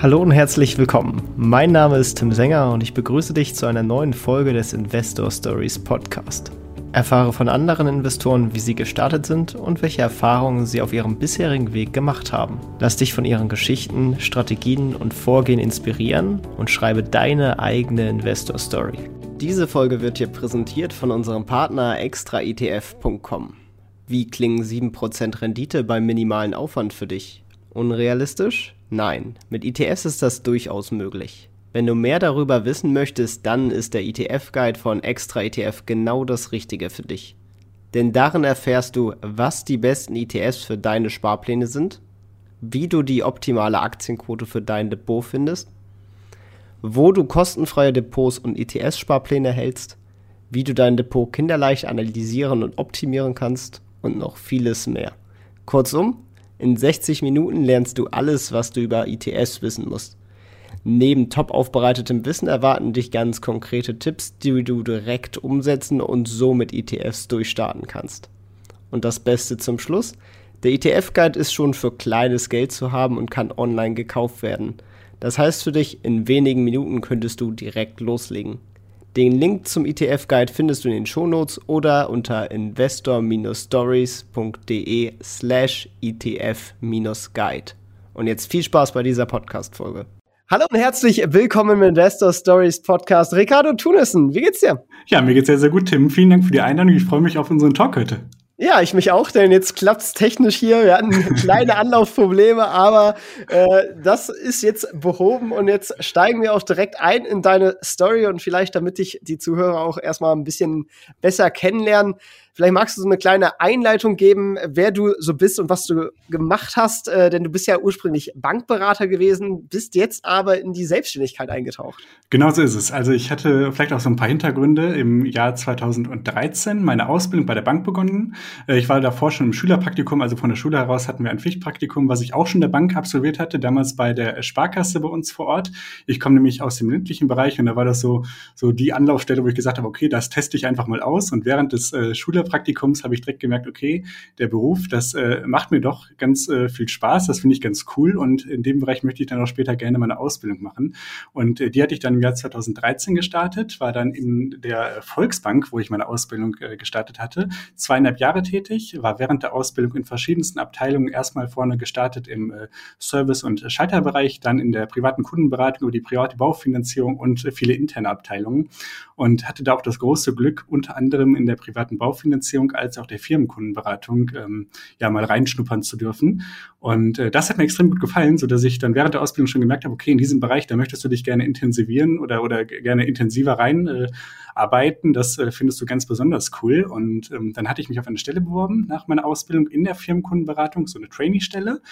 Hallo und herzlich willkommen. Mein Name ist Tim Sänger und ich begrüße dich zu einer neuen Folge des Investor Stories Podcast. Erfahre von anderen Investoren, wie sie gestartet sind und welche Erfahrungen sie auf ihrem bisherigen Weg gemacht haben. Lass dich von ihren Geschichten, Strategien und Vorgehen inspirieren und schreibe deine eigene Investor Story. Diese Folge wird dir präsentiert von unserem Partner extraetf.com. Wie klingen 7% Rendite beim minimalen Aufwand für dich? Unrealistisch? Nein, mit ETFs ist das durchaus möglich. Wenn du mehr darüber wissen möchtest, dann ist der ETF-Guide von Extra ETF genau das Richtige für dich. Denn darin erfährst du, was die besten ETFs für deine Sparpläne sind, wie du die optimale Aktienquote für dein Depot findest, wo du kostenfreie Depots und ETS-Sparpläne hältst, wie du dein Depot kinderleicht analysieren und optimieren kannst und noch vieles mehr. Kurzum, in 60 Minuten lernst du alles, was du über ITS wissen musst. Neben top aufbereitetem Wissen erwarten dich ganz konkrete Tipps, die du direkt umsetzen und so mit ETFs durchstarten kannst. Und das Beste zum Schluss, der ETF-Guide ist schon für kleines Geld zu haben und kann online gekauft werden. Das heißt für dich, in wenigen Minuten könntest du direkt loslegen. Den Link zum ETF-Guide findest du in den Shownotes oder unter investor-stories.de slash ETF-Guide. Und jetzt viel Spaß bei dieser Podcast-Folge. Hallo und herzlich willkommen im Investor Stories Podcast. Ricardo Tunissen, wie geht's dir? Ja, mir geht's sehr, sehr gut, Tim. Vielen Dank für die Einladung. Ich freue mich auf unseren Talk heute. Ja, ich mich auch, denn jetzt klappt's technisch hier. Wir hatten kleine Anlaufprobleme, aber äh, das ist jetzt behoben und jetzt steigen wir auch direkt ein in deine Story und vielleicht, damit ich die Zuhörer auch erstmal ein bisschen besser kennenlernen, Vielleicht magst du so eine kleine Einleitung geben, wer du so bist und was du gemacht hast, äh, denn du bist ja ursprünglich Bankberater gewesen, bist jetzt aber in die Selbstständigkeit eingetaucht. Genau so ist es. Also ich hatte vielleicht auch so ein paar Hintergründe. Im Jahr 2013 meine Ausbildung bei der Bank begonnen. Äh, ich war davor schon im Schülerpraktikum, also von der Schule heraus hatten wir ein Pflichtpraktikum, was ich auch schon der Bank absolviert hatte, damals bei der Sparkasse bei uns vor Ort. Ich komme nämlich aus dem ländlichen Bereich und da war das so, so die Anlaufstelle, wo ich gesagt habe, okay, das teste ich einfach mal aus. Und während des äh, Schüler Praktikums habe ich direkt gemerkt, okay, der Beruf, das äh, macht mir doch ganz äh, viel Spaß, das finde ich ganz cool. Und in dem Bereich möchte ich dann auch später gerne meine Ausbildung machen. Und äh, die hatte ich dann im Jahr 2013 gestartet, war dann in der Volksbank, wo ich meine Ausbildung äh, gestartet hatte, zweieinhalb Jahre tätig, war während der Ausbildung in verschiedensten Abteilungen erstmal vorne gestartet im äh, Service- und Schalterbereich, dann in der privaten Kundenberatung über die private Baufinanzierung und äh, viele interne Abteilungen und hatte da auch das große Glück, unter anderem in der privaten Baufinanzierung als auch der Firmenkundenberatung ähm, ja mal reinschnuppern zu dürfen. Und äh, das hat mir extrem gut gefallen, so dass ich dann während der Ausbildung schon gemerkt habe, okay, in diesem Bereich, da möchtest du dich gerne intensivieren oder oder gerne intensiver rein äh, arbeiten. Das äh, findest du ganz besonders cool. Und ähm, dann hatte ich mich auf eine Stelle beworben nach meiner Ausbildung in der Firmenkundenberatung, so eine Trainee-Stelle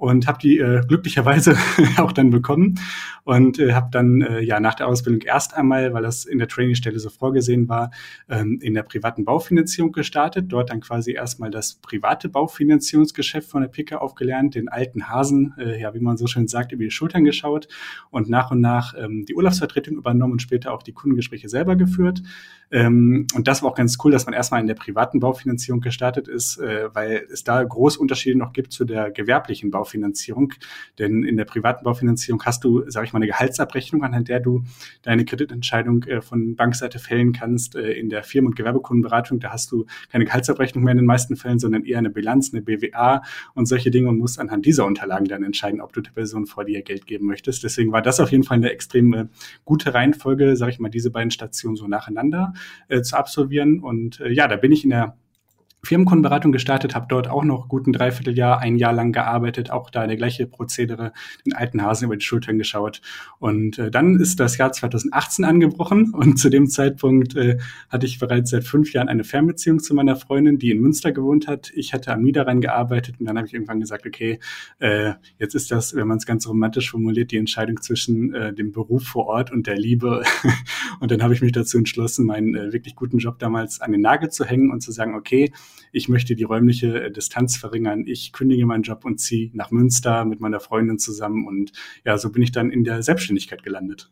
und habe die äh, glücklicherweise auch dann bekommen und äh, habe dann äh, ja nach der Ausbildung erst einmal, weil das in der Trainingstelle so vorgesehen war, ähm, in der privaten Baufinanzierung gestartet. Dort dann quasi erstmal das private Baufinanzierungsgeschäft von der PICA aufgelernt, den alten Hasen, äh, ja wie man so schön sagt, über die Schultern geschaut und nach und nach ähm, die Urlaubsvertretung übernommen und später auch die Kundengespräche selber geführt. Ähm, und das war auch ganz cool, dass man erstmal in der privaten Baufinanzierung gestartet ist, äh, weil es da große Unterschiede noch gibt zu der gewerblichen Baufinanzierung. Baufinanzierung. Denn in der privaten Baufinanzierung hast du, sage ich mal, eine Gehaltsabrechnung, anhand der du deine Kreditentscheidung äh, von Bankseite fällen kannst. Äh, in der Firmen- und Gewerbekundenberatung, da hast du keine Gehaltsabrechnung mehr in den meisten Fällen, sondern eher eine Bilanz, eine BWA und solche Dinge und musst anhand dieser Unterlagen dann entscheiden, ob du der Person vor dir Geld geben möchtest. Deswegen war das auf jeden Fall eine extrem äh, gute Reihenfolge, sage ich mal, diese beiden Stationen so nacheinander äh, zu absolvieren. Und äh, ja, da bin ich in der Firmenkundenberatung gestartet, habe dort auch noch guten Dreivierteljahr, ein Jahr lang gearbeitet, auch da der gleiche Prozedere, den alten Hasen über die Schultern geschaut. Und äh, dann ist das Jahr 2018 angebrochen und zu dem Zeitpunkt äh, hatte ich bereits seit fünf Jahren eine Fernbeziehung zu meiner Freundin, die in Münster gewohnt hat. Ich hatte am Niederrhein gearbeitet und dann habe ich irgendwann gesagt, okay, äh, jetzt ist das, wenn man es ganz romantisch formuliert, die Entscheidung zwischen äh, dem Beruf vor Ort und der Liebe. und dann habe ich mich dazu entschlossen, meinen äh, wirklich guten Job damals an den Nagel zu hängen und zu sagen, okay, ich möchte die räumliche äh, Distanz verringern, ich kündige meinen Job und ziehe nach Münster mit meiner Freundin zusammen und ja, so bin ich dann in der Selbstständigkeit gelandet.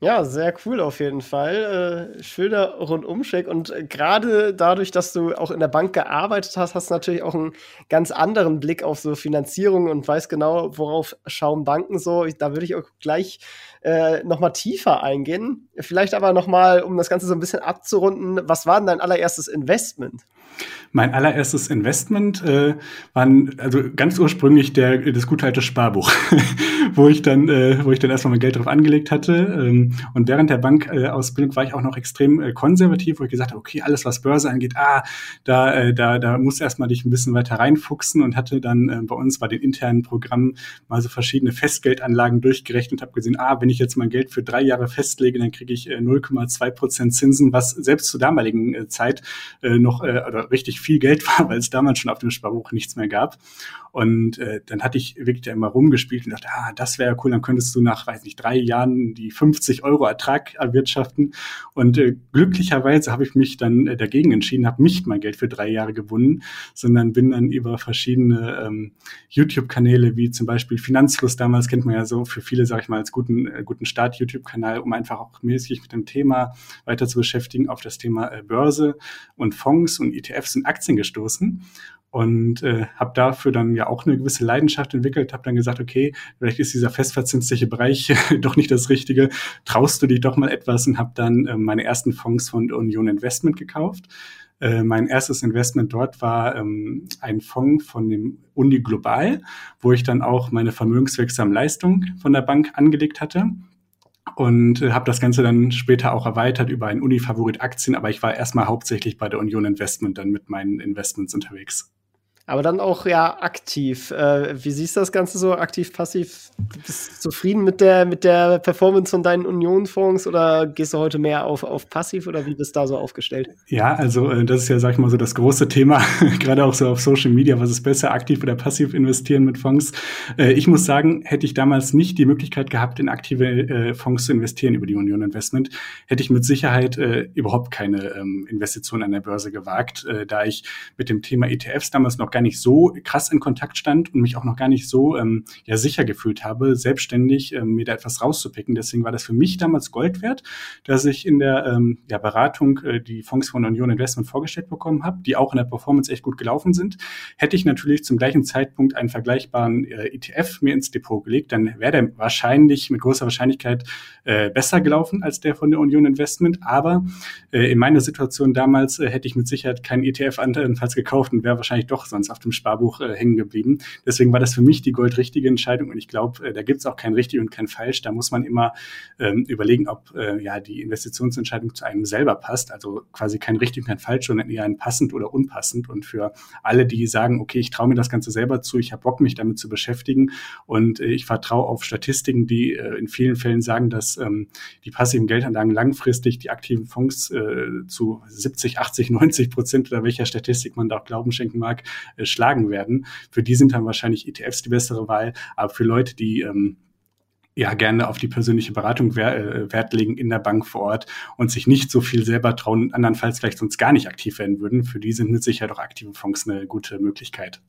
Ja, sehr cool auf jeden Fall. Äh, schöner Rundumcheck. Und äh, gerade dadurch, dass du auch in der Bank gearbeitet hast, hast du natürlich auch einen ganz anderen Blick auf so Finanzierung und weißt genau, worauf schauen Banken so. Da würde ich auch gleich äh, noch mal tiefer eingehen. Vielleicht aber noch mal, um das Ganze so ein bisschen abzurunden, was war denn dein allererstes Investment? Mein allererstes Investment äh, war also ganz ursprünglich der, das gute alte Sparbuch, wo ich dann, äh, wo ich dann erstmal mein Geld drauf angelegt hatte. Ähm, und während der Bankausbildung war ich auch noch extrem äh, konservativ, wo ich gesagt habe, okay, alles was Börse angeht, ah, da, äh, da, da musst du erstmal dich ein bisschen weiter reinfuchsen und hatte dann äh, bei uns bei den internen Programmen mal so verschiedene Festgeldanlagen durchgerechnet und habe gesehen, ah, wenn ich jetzt mein Geld für drei Jahre festlege, dann kriege ich äh, 0,2 Prozent Zinsen, was selbst zur damaligen äh, Zeit äh, noch äh, richtig viel Geld war, weil es damals schon auf dem Sparbuch nichts mehr gab. Und äh, dann hatte ich wirklich immer rumgespielt und dachte, ah, das wäre cool, dann könntest du nach, weiß nicht, drei Jahren die 50 Euro Ertrag erwirtschaften. Und äh, glücklicherweise habe ich mich dann äh, dagegen entschieden, habe nicht mein Geld für drei Jahre gewonnen, sondern bin dann über verschiedene ähm, YouTube-Kanäle, wie zum Beispiel Finanzfluss, damals kennt man ja so für viele, sage ich mal, als guten, äh, guten Start-YouTube-Kanal, um einfach auch mäßig mit dem Thema weiter zu beschäftigen, auf das Thema äh, Börse und Fonds und ETFs und Aktien gestoßen und äh, habe dafür dann ja auch eine gewisse Leidenschaft entwickelt, habe dann gesagt, okay, vielleicht ist dieser festverzinsliche Bereich doch nicht das Richtige, traust du dich doch mal etwas und habe dann äh, meine ersten Fonds von Union Investment gekauft. Äh, mein erstes Investment dort war ähm, ein Fonds von dem Uni Global, wo ich dann auch meine vermögenswirksame Leistung von der Bank angelegt hatte und äh, habe das Ganze dann später auch erweitert über ein Uni-Favorit Aktien, aber ich war erstmal hauptsächlich bei der Union Investment dann mit meinen Investments unterwegs. Aber dann auch ja aktiv. Äh, wie siehst du das Ganze so? Aktiv, passiv? Bist du zufrieden mit der, mit der Performance von deinen Union-Fonds oder gehst du heute mehr auf, auf passiv oder wie bist du da so aufgestellt? Ja, also äh, das ist ja, sag ich mal, so das große Thema, gerade auch so auf Social Media. Was ist besser, aktiv oder passiv investieren mit Fonds? Äh, ich muss sagen, hätte ich damals nicht die Möglichkeit gehabt, in aktive äh, Fonds zu investieren über die Union Investment, hätte ich mit Sicherheit äh, überhaupt keine ähm, Investition an der Börse gewagt, äh, da ich mit dem Thema ETFs damals noch gar nicht so krass in Kontakt stand und mich auch noch gar nicht so ähm, ja sicher gefühlt habe, selbstständig ähm, mir da etwas rauszupicken. Deswegen war das für mich damals Gold wert, dass ich in der ähm, ja, Beratung äh, die Fonds von Union Investment vorgestellt bekommen habe, die auch in der Performance echt gut gelaufen sind. Hätte ich natürlich zum gleichen Zeitpunkt einen vergleichbaren äh, ETF mir ins Depot gelegt, dann wäre der wahrscheinlich mit großer Wahrscheinlichkeit äh, besser gelaufen als der von der Union Investment. Aber äh, in meiner Situation damals äh, hätte ich mit Sicherheit keinen ETF andernfalls gekauft und wäre wahrscheinlich doch sonst auf dem Sparbuch äh, hängen geblieben. Deswegen war das für mich die goldrichtige Entscheidung und ich glaube, äh, da gibt es auch kein richtig und kein falsch. Da muss man immer ähm, überlegen, ob äh, ja die Investitionsentscheidung zu einem selber passt. Also quasi kein richtig und kein falsch, sondern eher ein passend oder unpassend. Und für alle, die sagen, okay, ich traue mir das Ganze selber zu, ich habe Bock, mich damit zu beschäftigen und äh, ich vertraue auf Statistiken, die äh, in vielen Fällen sagen, dass ähm, die passiven Geldanlagen langfristig die aktiven Fonds äh, zu 70, 80, 90 Prozent oder welcher Statistik man da auch Glauben schenken mag, schlagen werden. Für die sind dann wahrscheinlich ETFs die bessere Wahl. Aber für Leute, die ähm, ja gerne auf die persönliche Beratung äh, Wert legen in der Bank vor Ort und sich nicht so viel selber trauen, andernfalls vielleicht sonst gar nicht aktiv werden würden, für die sind mit Sicherheit auch aktive Fonds eine gute Möglichkeit.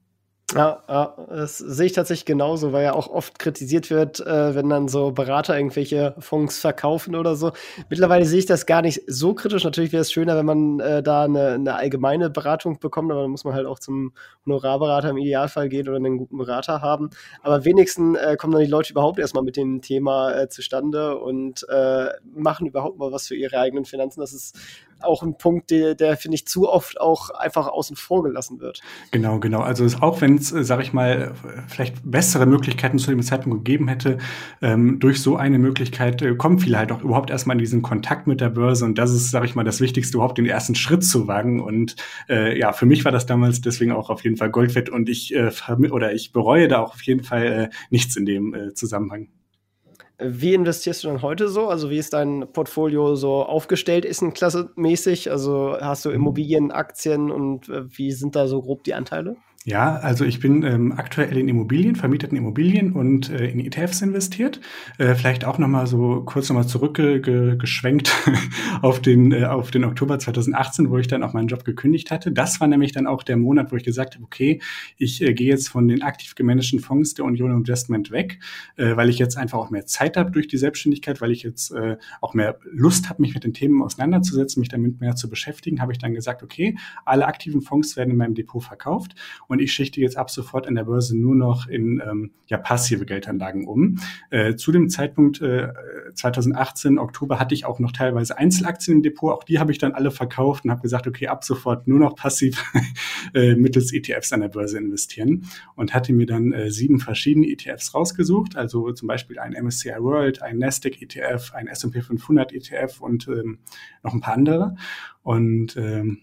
Ja, ja, das sehe ich tatsächlich genauso, weil ja auch oft kritisiert wird, äh, wenn dann so Berater irgendwelche Fonds verkaufen oder so. Mittlerweile sehe ich das gar nicht so kritisch. Natürlich wäre es schöner, wenn man äh, da eine, eine, allgemeine Beratung bekommt, aber dann muss man halt auch zum Honorarberater im Idealfall gehen oder einen guten Berater haben. Aber wenigstens äh, kommen dann die Leute überhaupt erstmal mit dem Thema äh, zustande und äh, machen überhaupt mal was für ihre eigenen Finanzen. Das ist auch ein Punkt, der, der finde ich, zu oft auch einfach außen vor gelassen wird. Genau, genau. Also auch wenn es, äh, sage ich mal, vielleicht bessere Möglichkeiten zu dem Zeitpunkt gegeben hätte, ähm, durch so eine Möglichkeit äh, kommen viele halt auch überhaupt erstmal in diesen Kontakt mit der Börse und das ist, sage ich mal, das Wichtigste, überhaupt den ersten Schritt zu wagen und äh, ja, für mich war das damals deswegen auch auf jeden Fall Gold wert und ich äh, oder ich bereue da auch auf jeden Fall äh, nichts in dem äh, Zusammenhang. Wie investierst du dann heute so? Also wie ist dein Portfolio so aufgestellt? Ist ein Klasse mäßig? Also hast du Immobilien, Aktien und äh, wie sind da so grob die Anteile? Ja, also ich bin ähm, aktuell in Immobilien, vermieteten Immobilien und äh, in ETFs investiert. Äh, vielleicht auch noch mal so kurz noch mal zurückgeschwenkt auf den äh, auf den Oktober 2018, wo ich dann auch meinen Job gekündigt hatte. Das war nämlich dann auch der Monat, wo ich gesagt habe, okay, ich äh, gehe jetzt von den aktiv gemanagten Fonds der Union Investment weg, äh, weil ich jetzt einfach auch mehr Zeit habe durch die Selbstständigkeit, weil ich jetzt äh, auch mehr Lust habe, mich mit den Themen auseinanderzusetzen, mich damit mehr zu beschäftigen, habe ich dann gesagt, okay, alle aktiven Fonds werden in meinem Depot verkauft und und ich schichte jetzt ab sofort an der Börse nur noch in ähm, ja, passive Geldanlagen um. Äh, zu dem Zeitpunkt äh, 2018, Oktober, hatte ich auch noch teilweise Einzelaktien im Depot. Auch die habe ich dann alle verkauft und habe gesagt, okay, ab sofort nur noch passiv äh, mittels ETFs an der Börse investieren und hatte mir dann äh, sieben verschiedene ETFs rausgesucht, also zum Beispiel ein MSCI World, ein Nasdaq ETF, ein S&P 500 ETF und ähm, noch ein paar andere. Und ähm,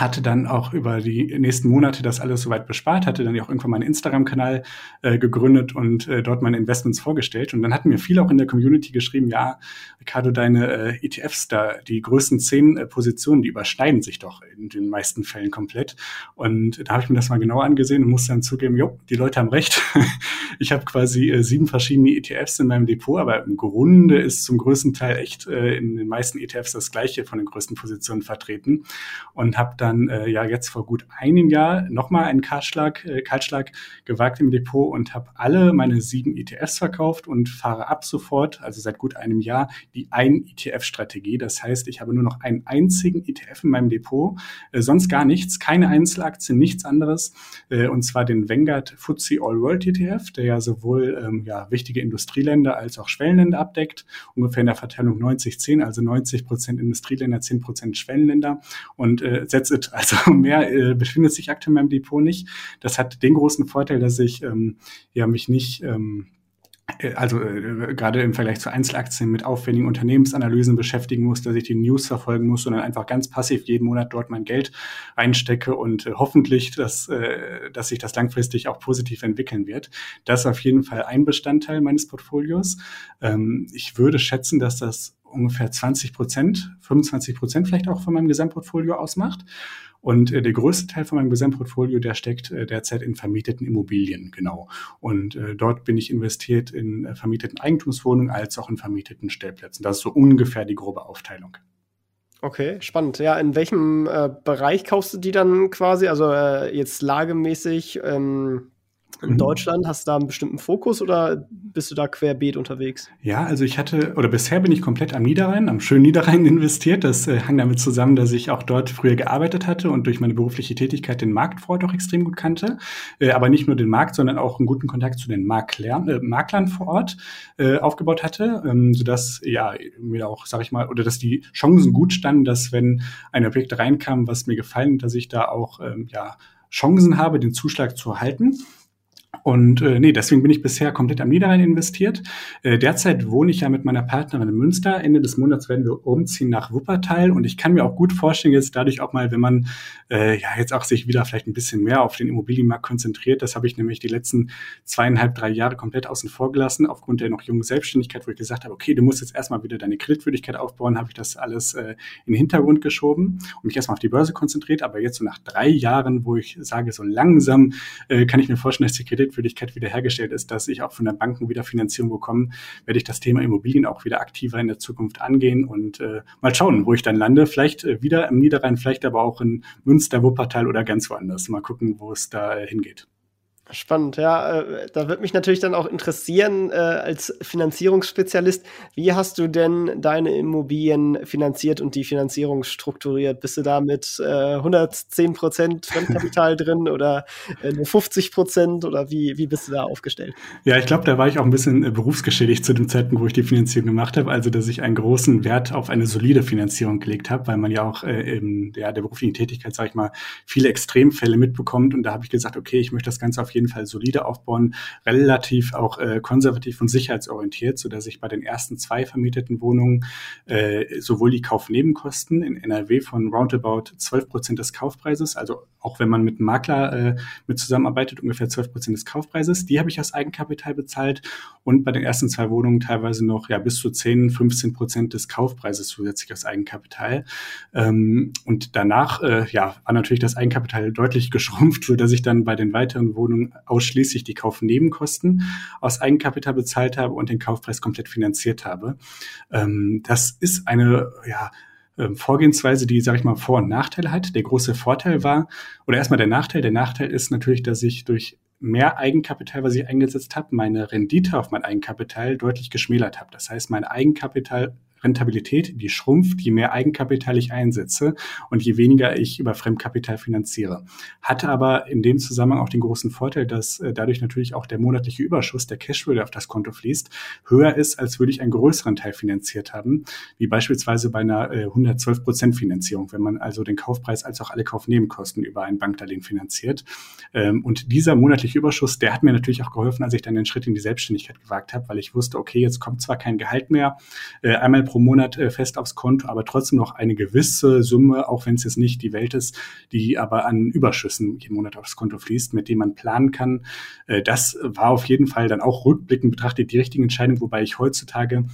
hatte dann auch über die nächsten Monate das alles soweit bespart, hatte dann ja auch irgendwann meinen Instagram-Kanal äh, gegründet und äh, dort meine Investments vorgestellt. Und dann hatten mir viele auch in der Community geschrieben, ja, Ricardo, deine äh, ETFs da, die größten zehn äh, Positionen, die überschneiden sich doch in den meisten Fällen komplett. Und da habe ich mir das mal genauer angesehen und musste dann zugeben, jo, die Leute haben recht. ich habe quasi äh, sieben verschiedene ETFs in meinem Depot, aber im Grunde ist zum größten Teil echt äh, in den meisten ETFs das gleiche von den größten Positionen vertreten und habe dann dann äh, ja jetzt vor gut einem Jahr nochmal einen Kaltschlag, äh, Kaltschlag gewagt im Depot und habe alle meine sieben ETFs verkauft und fahre ab sofort, also seit gut einem Jahr, die ein ETF-Strategie. Das heißt, ich habe nur noch einen einzigen ETF in meinem Depot, äh, sonst gar nichts, keine Einzelaktien, nichts anderes, äh, und zwar den Vanguard FTSE All World ETF, der ja sowohl ähm, ja, wichtige Industrieländer als auch Schwellenländer abdeckt, ungefähr in der Verteilung 90-10, also 90 Prozent Industrieländer, 10 Prozent Schwellenländer und äh, setzt also mehr äh, befindet sich aktuell in meinem Depot nicht. Das hat den großen Vorteil, dass ich ähm, ja mich nicht ähm, äh, also äh, gerade im Vergleich zu Einzelaktien mit aufwendigen Unternehmensanalysen beschäftigen muss, dass ich die News verfolgen muss, sondern einfach ganz passiv jeden Monat dort mein Geld reinstecke und äh, hoffentlich, dass, äh, dass sich das langfristig auch positiv entwickeln wird. Das ist auf jeden Fall ein Bestandteil meines Portfolios. Ähm, ich würde schätzen, dass das ungefähr 20 Prozent, 25 Prozent vielleicht auch von meinem Gesamtportfolio ausmacht. Und äh, der größte Teil von meinem Gesamtportfolio, der steckt äh, derzeit in vermieteten Immobilien, genau. Und äh, dort bin ich investiert in äh, vermieteten Eigentumswohnungen als auch in vermieteten Stellplätzen. Das ist so ungefähr die grobe Aufteilung. Okay, spannend. Ja, in welchem äh, Bereich kaufst du die dann quasi? Also äh, jetzt lagemäßig, ähm, in mhm. Deutschland? Hast du da einen bestimmten Fokus oder bist du da querbeet unterwegs? Ja, also ich hatte, oder bisher bin ich komplett am Niederrhein, am schönen Niederrhein investiert. Das äh, hang damit zusammen, dass ich auch dort früher gearbeitet hatte und durch meine berufliche Tätigkeit den Markt vor Ort auch extrem gut kannte. Äh, aber nicht nur den Markt, sondern auch einen guten Kontakt zu den Maklern, äh, Maklern vor Ort äh, aufgebaut hatte, ähm, sodass, ja, mir auch, sag ich mal, oder dass die Chancen gut standen, dass wenn ein Objekt reinkam, was mir gefallen, dass ich da auch, ähm, ja, Chancen habe, den Zuschlag zu erhalten. Und äh, nee, deswegen bin ich bisher komplett am Niederrhein investiert. Äh, derzeit wohne ich ja mit meiner Partnerin in Münster. Ende des Monats werden wir umziehen nach Wuppertal. Und ich kann mir auch gut vorstellen, jetzt dadurch auch mal, wenn man äh, ja jetzt auch sich wieder vielleicht ein bisschen mehr auf den Immobilienmarkt konzentriert, das habe ich nämlich die letzten zweieinhalb, drei Jahre komplett außen vor gelassen, aufgrund der noch jungen Selbstständigkeit, wo ich gesagt habe, okay, du musst jetzt erstmal wieder deine Kreditwürdigkeit aufbauen, habe ich das alles äh, in den Hintergrund geschoben und mich erstmal auf die Börse konzentriert. Aber jetzt so nach drei Jahren, wo ich sage, so langsam äh, kann ich mir vorstellen, dass die Kredit Kreditwürdigkeit wiederhergestellt ist, dass ich auch von der Banken wieder Finanzierung bekomme, werde ich das Thema Immobilien auch wieder aktiver in der Zukunft angehen und äh, mal schauen, wo ich dann lande. Vielleicht äh, wieder im Niederrhein, vielleicht aber auch in Münster, Wuppertal oder ganz woanders. Mal gucken, wo es da äh, hingeht. Spannend, ja. Äh, da wird mich natürlich dann auch interessieren, äh, als Finanzierungsspezialist, wie hast du denn deine Immobilien finanziert und die Finanzierung strukturiert? Bist du da mit äh, 110 Prozent Fremdkapital drin oder äh, nur 50 Prozent oder wie, wie bist du da aufgestellt? Ja, ich glaube, da war ich auch ein bisschen äh, berufsgeschädigt zu dem Zeitpunkt, wo ich die Finanzierung gemacht habe. Also, dass ich einen großen Wert auf eine solide Finanzierung gelegt habe, weil man ja auch äh, in ja, der beruflichen Tätigkeit, sage ich mal, viele Extremfälle mitbekommt. Und da habe ich gesagt, okay, ich möchte das Ganze auf jeden jeden Fall solide aufbauen, relativ auch äh, konservativ und sicherheitsorientiert, so dass ich bei den ersten zwei vermieteten Wohnungen äh, sowohl die Kaufnebenkosten in NRW von roundabout 12 Prozent des Kaufpreises, also auch wenn man mit einem Makler äh, mit zusammenarbeitet, ungefähr 12 Prozent des Kaufpreises. Die habe ich aus Eigenkapital bezahlt und bei den ersten zwei Wohnungen teilweise noch ja bis zu 10, 15 Prozent des Kaufpreises zusätzlich aus Eigenkapital. Ähm, und danach äh, ja, war natürlich das Eigenkapital deutlich geschrumpft, so dass ich dann bei den weiteren Wohnungen ausschließlich die Kaufnebenkosten aus Eigenkapital bezahlt habe und den Kaufpreis komplett finanziert habe. Ähm, das ist eine ja, ähm, Vorgehensweise, die, sage ich mal, Vor- und Nachteile hat. Der große Vorteil war, oder erstmal der Nachteil, der Nachteil ist natürlich, dass ich durch mehr Eigenkapital, was ich eingesetzt habe, meine Rendite auf mein Eigenkapital deutlich geschmälert habe. Das heißt, mein Eigenkapital Rentabilität, die schrumpft, je mehr Eigenkapital ich einsetze und je weniger ich über Fremdkapital finanziere. Hatte aber in dem Zusammenhang auch den großen Vorteil, dass äh, dadurch natürlich auch der monatliche Überschuss, der Cashflow, der auf das Konto fließt, höher ist, als würde ich einen größeren Teil finanziert haben, wie beispielsweise bei einer äh, 112 Prozent Finanzierung, wenn man also den Kaufpreis als auch alle Kaufnebenkosten über ein Bankdarlehen finanziert. Ähm, und dieser monatliche Überschuss, der hat mir natürlich auch geholfen, als ich dann den Schritt in die Selbstständigkeit gewagt habe, weil ich wusste, okay, jetzt kommt zwar kein Gehalt mehr, äh, einmal pro Monat äh, fest aufs Konto, aber trotzdem noch eine gewisse Summe, auch wenn es jetzt nicht die Welt ist, die aber an Überschüssen jeden Monat aufs Konto fließt, mit dem man planen kann. Äh, das war auf jeden Fall dann auch rückblickend betrachtet die richtige Entscheidung, wobei ich heutzutage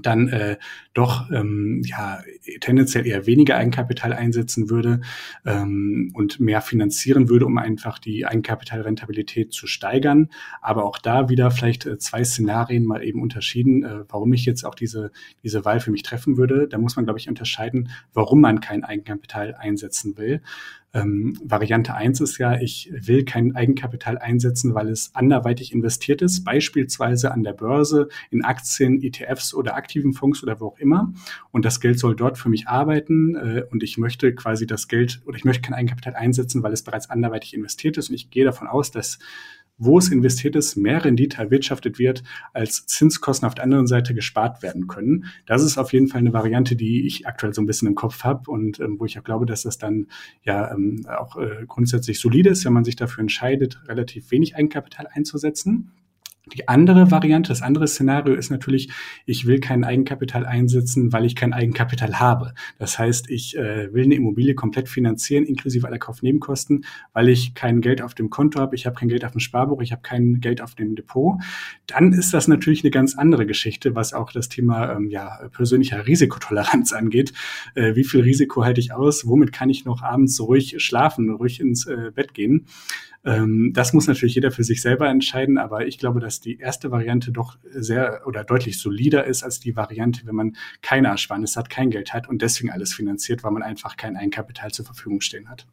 dann äh, doch ähm, ja tendenziell eher weniger Eigenkapital einsetzen würde ähm, und mehr finanzieren würde, um einfach die Eigenkapitalrentabilität zu steigern. Aber auch da wieder vielleicht äh, zwei Szenarien mal eben unterschieden, äh, warum ich jetzt auch diese diese Wahl für mich treffen würde. Da muss man glaube ich unterscheiden, warum man kein Eigenkapital einsetzen will. Ähm, Variante eins ist ja, ich will kein Eigenkapital einsetzen, weil es anderweitig investiert ist, beispielsweise an der Börse, in Aktien, ETFs oder aktiven Fonds oder wo auch immer. Und das Geld soll dort für mich arbeiten äh, und ich möchte quasi das Geld oder ich möchte kein Eigenkapital einsetzen, weil es bereits anderweitig investiert ist. Und ich gehe davon aus, dass wo es investiert ist, mehr Rendite erwirtschaftet wird, als Zinskosten auf der anderen Seite gespart werden können. Das ist auf jeden Fall eine Variante, die ich aktuell so ein bisschen im Kopf habe und ähm, wo ich auch glaube, dass das dann ja ähm, auch äh, grundsätzlich solide ist, wenn man sich dafür entscheidet, relativ wenig Eigenkapital einzusetzen. Die andere Variante, das andere Szenario ist natürlich, ich will kein Eigenkapital einsetzen, weil ich kein Eigenkapital habe. Das heißt, ich äh, will eine Immobilie komplett finanzieren, inklusive aller Kaufnebenkosten, weil ich kein Geld auf dem Konto habe, ich habe kein Geld auf dem Sparbuch, ich habe kein Geld auf dem Depot. Dann ist das natürlich eine ganz andere Geschichte, was auch das Thema ähm, ja, persönlicher Risikotoleranz angeht. Äh, wie viel Risiko halte ich aus? Womit kann ich noch abends ruhig schlafen, ruhig ins äh, Bett gehen? Ähm, das muss natürlich jeder für sich selber entscheiden, aber ich glaube, dass die erste Variante doch sehr oder deutlich solider ist als die Variante, wenn man keine Ersparnis hat, kein Geld hat und deswegen alles finanziert, weil man einfach kein Eigenkapital zur Verfügung stehen hat.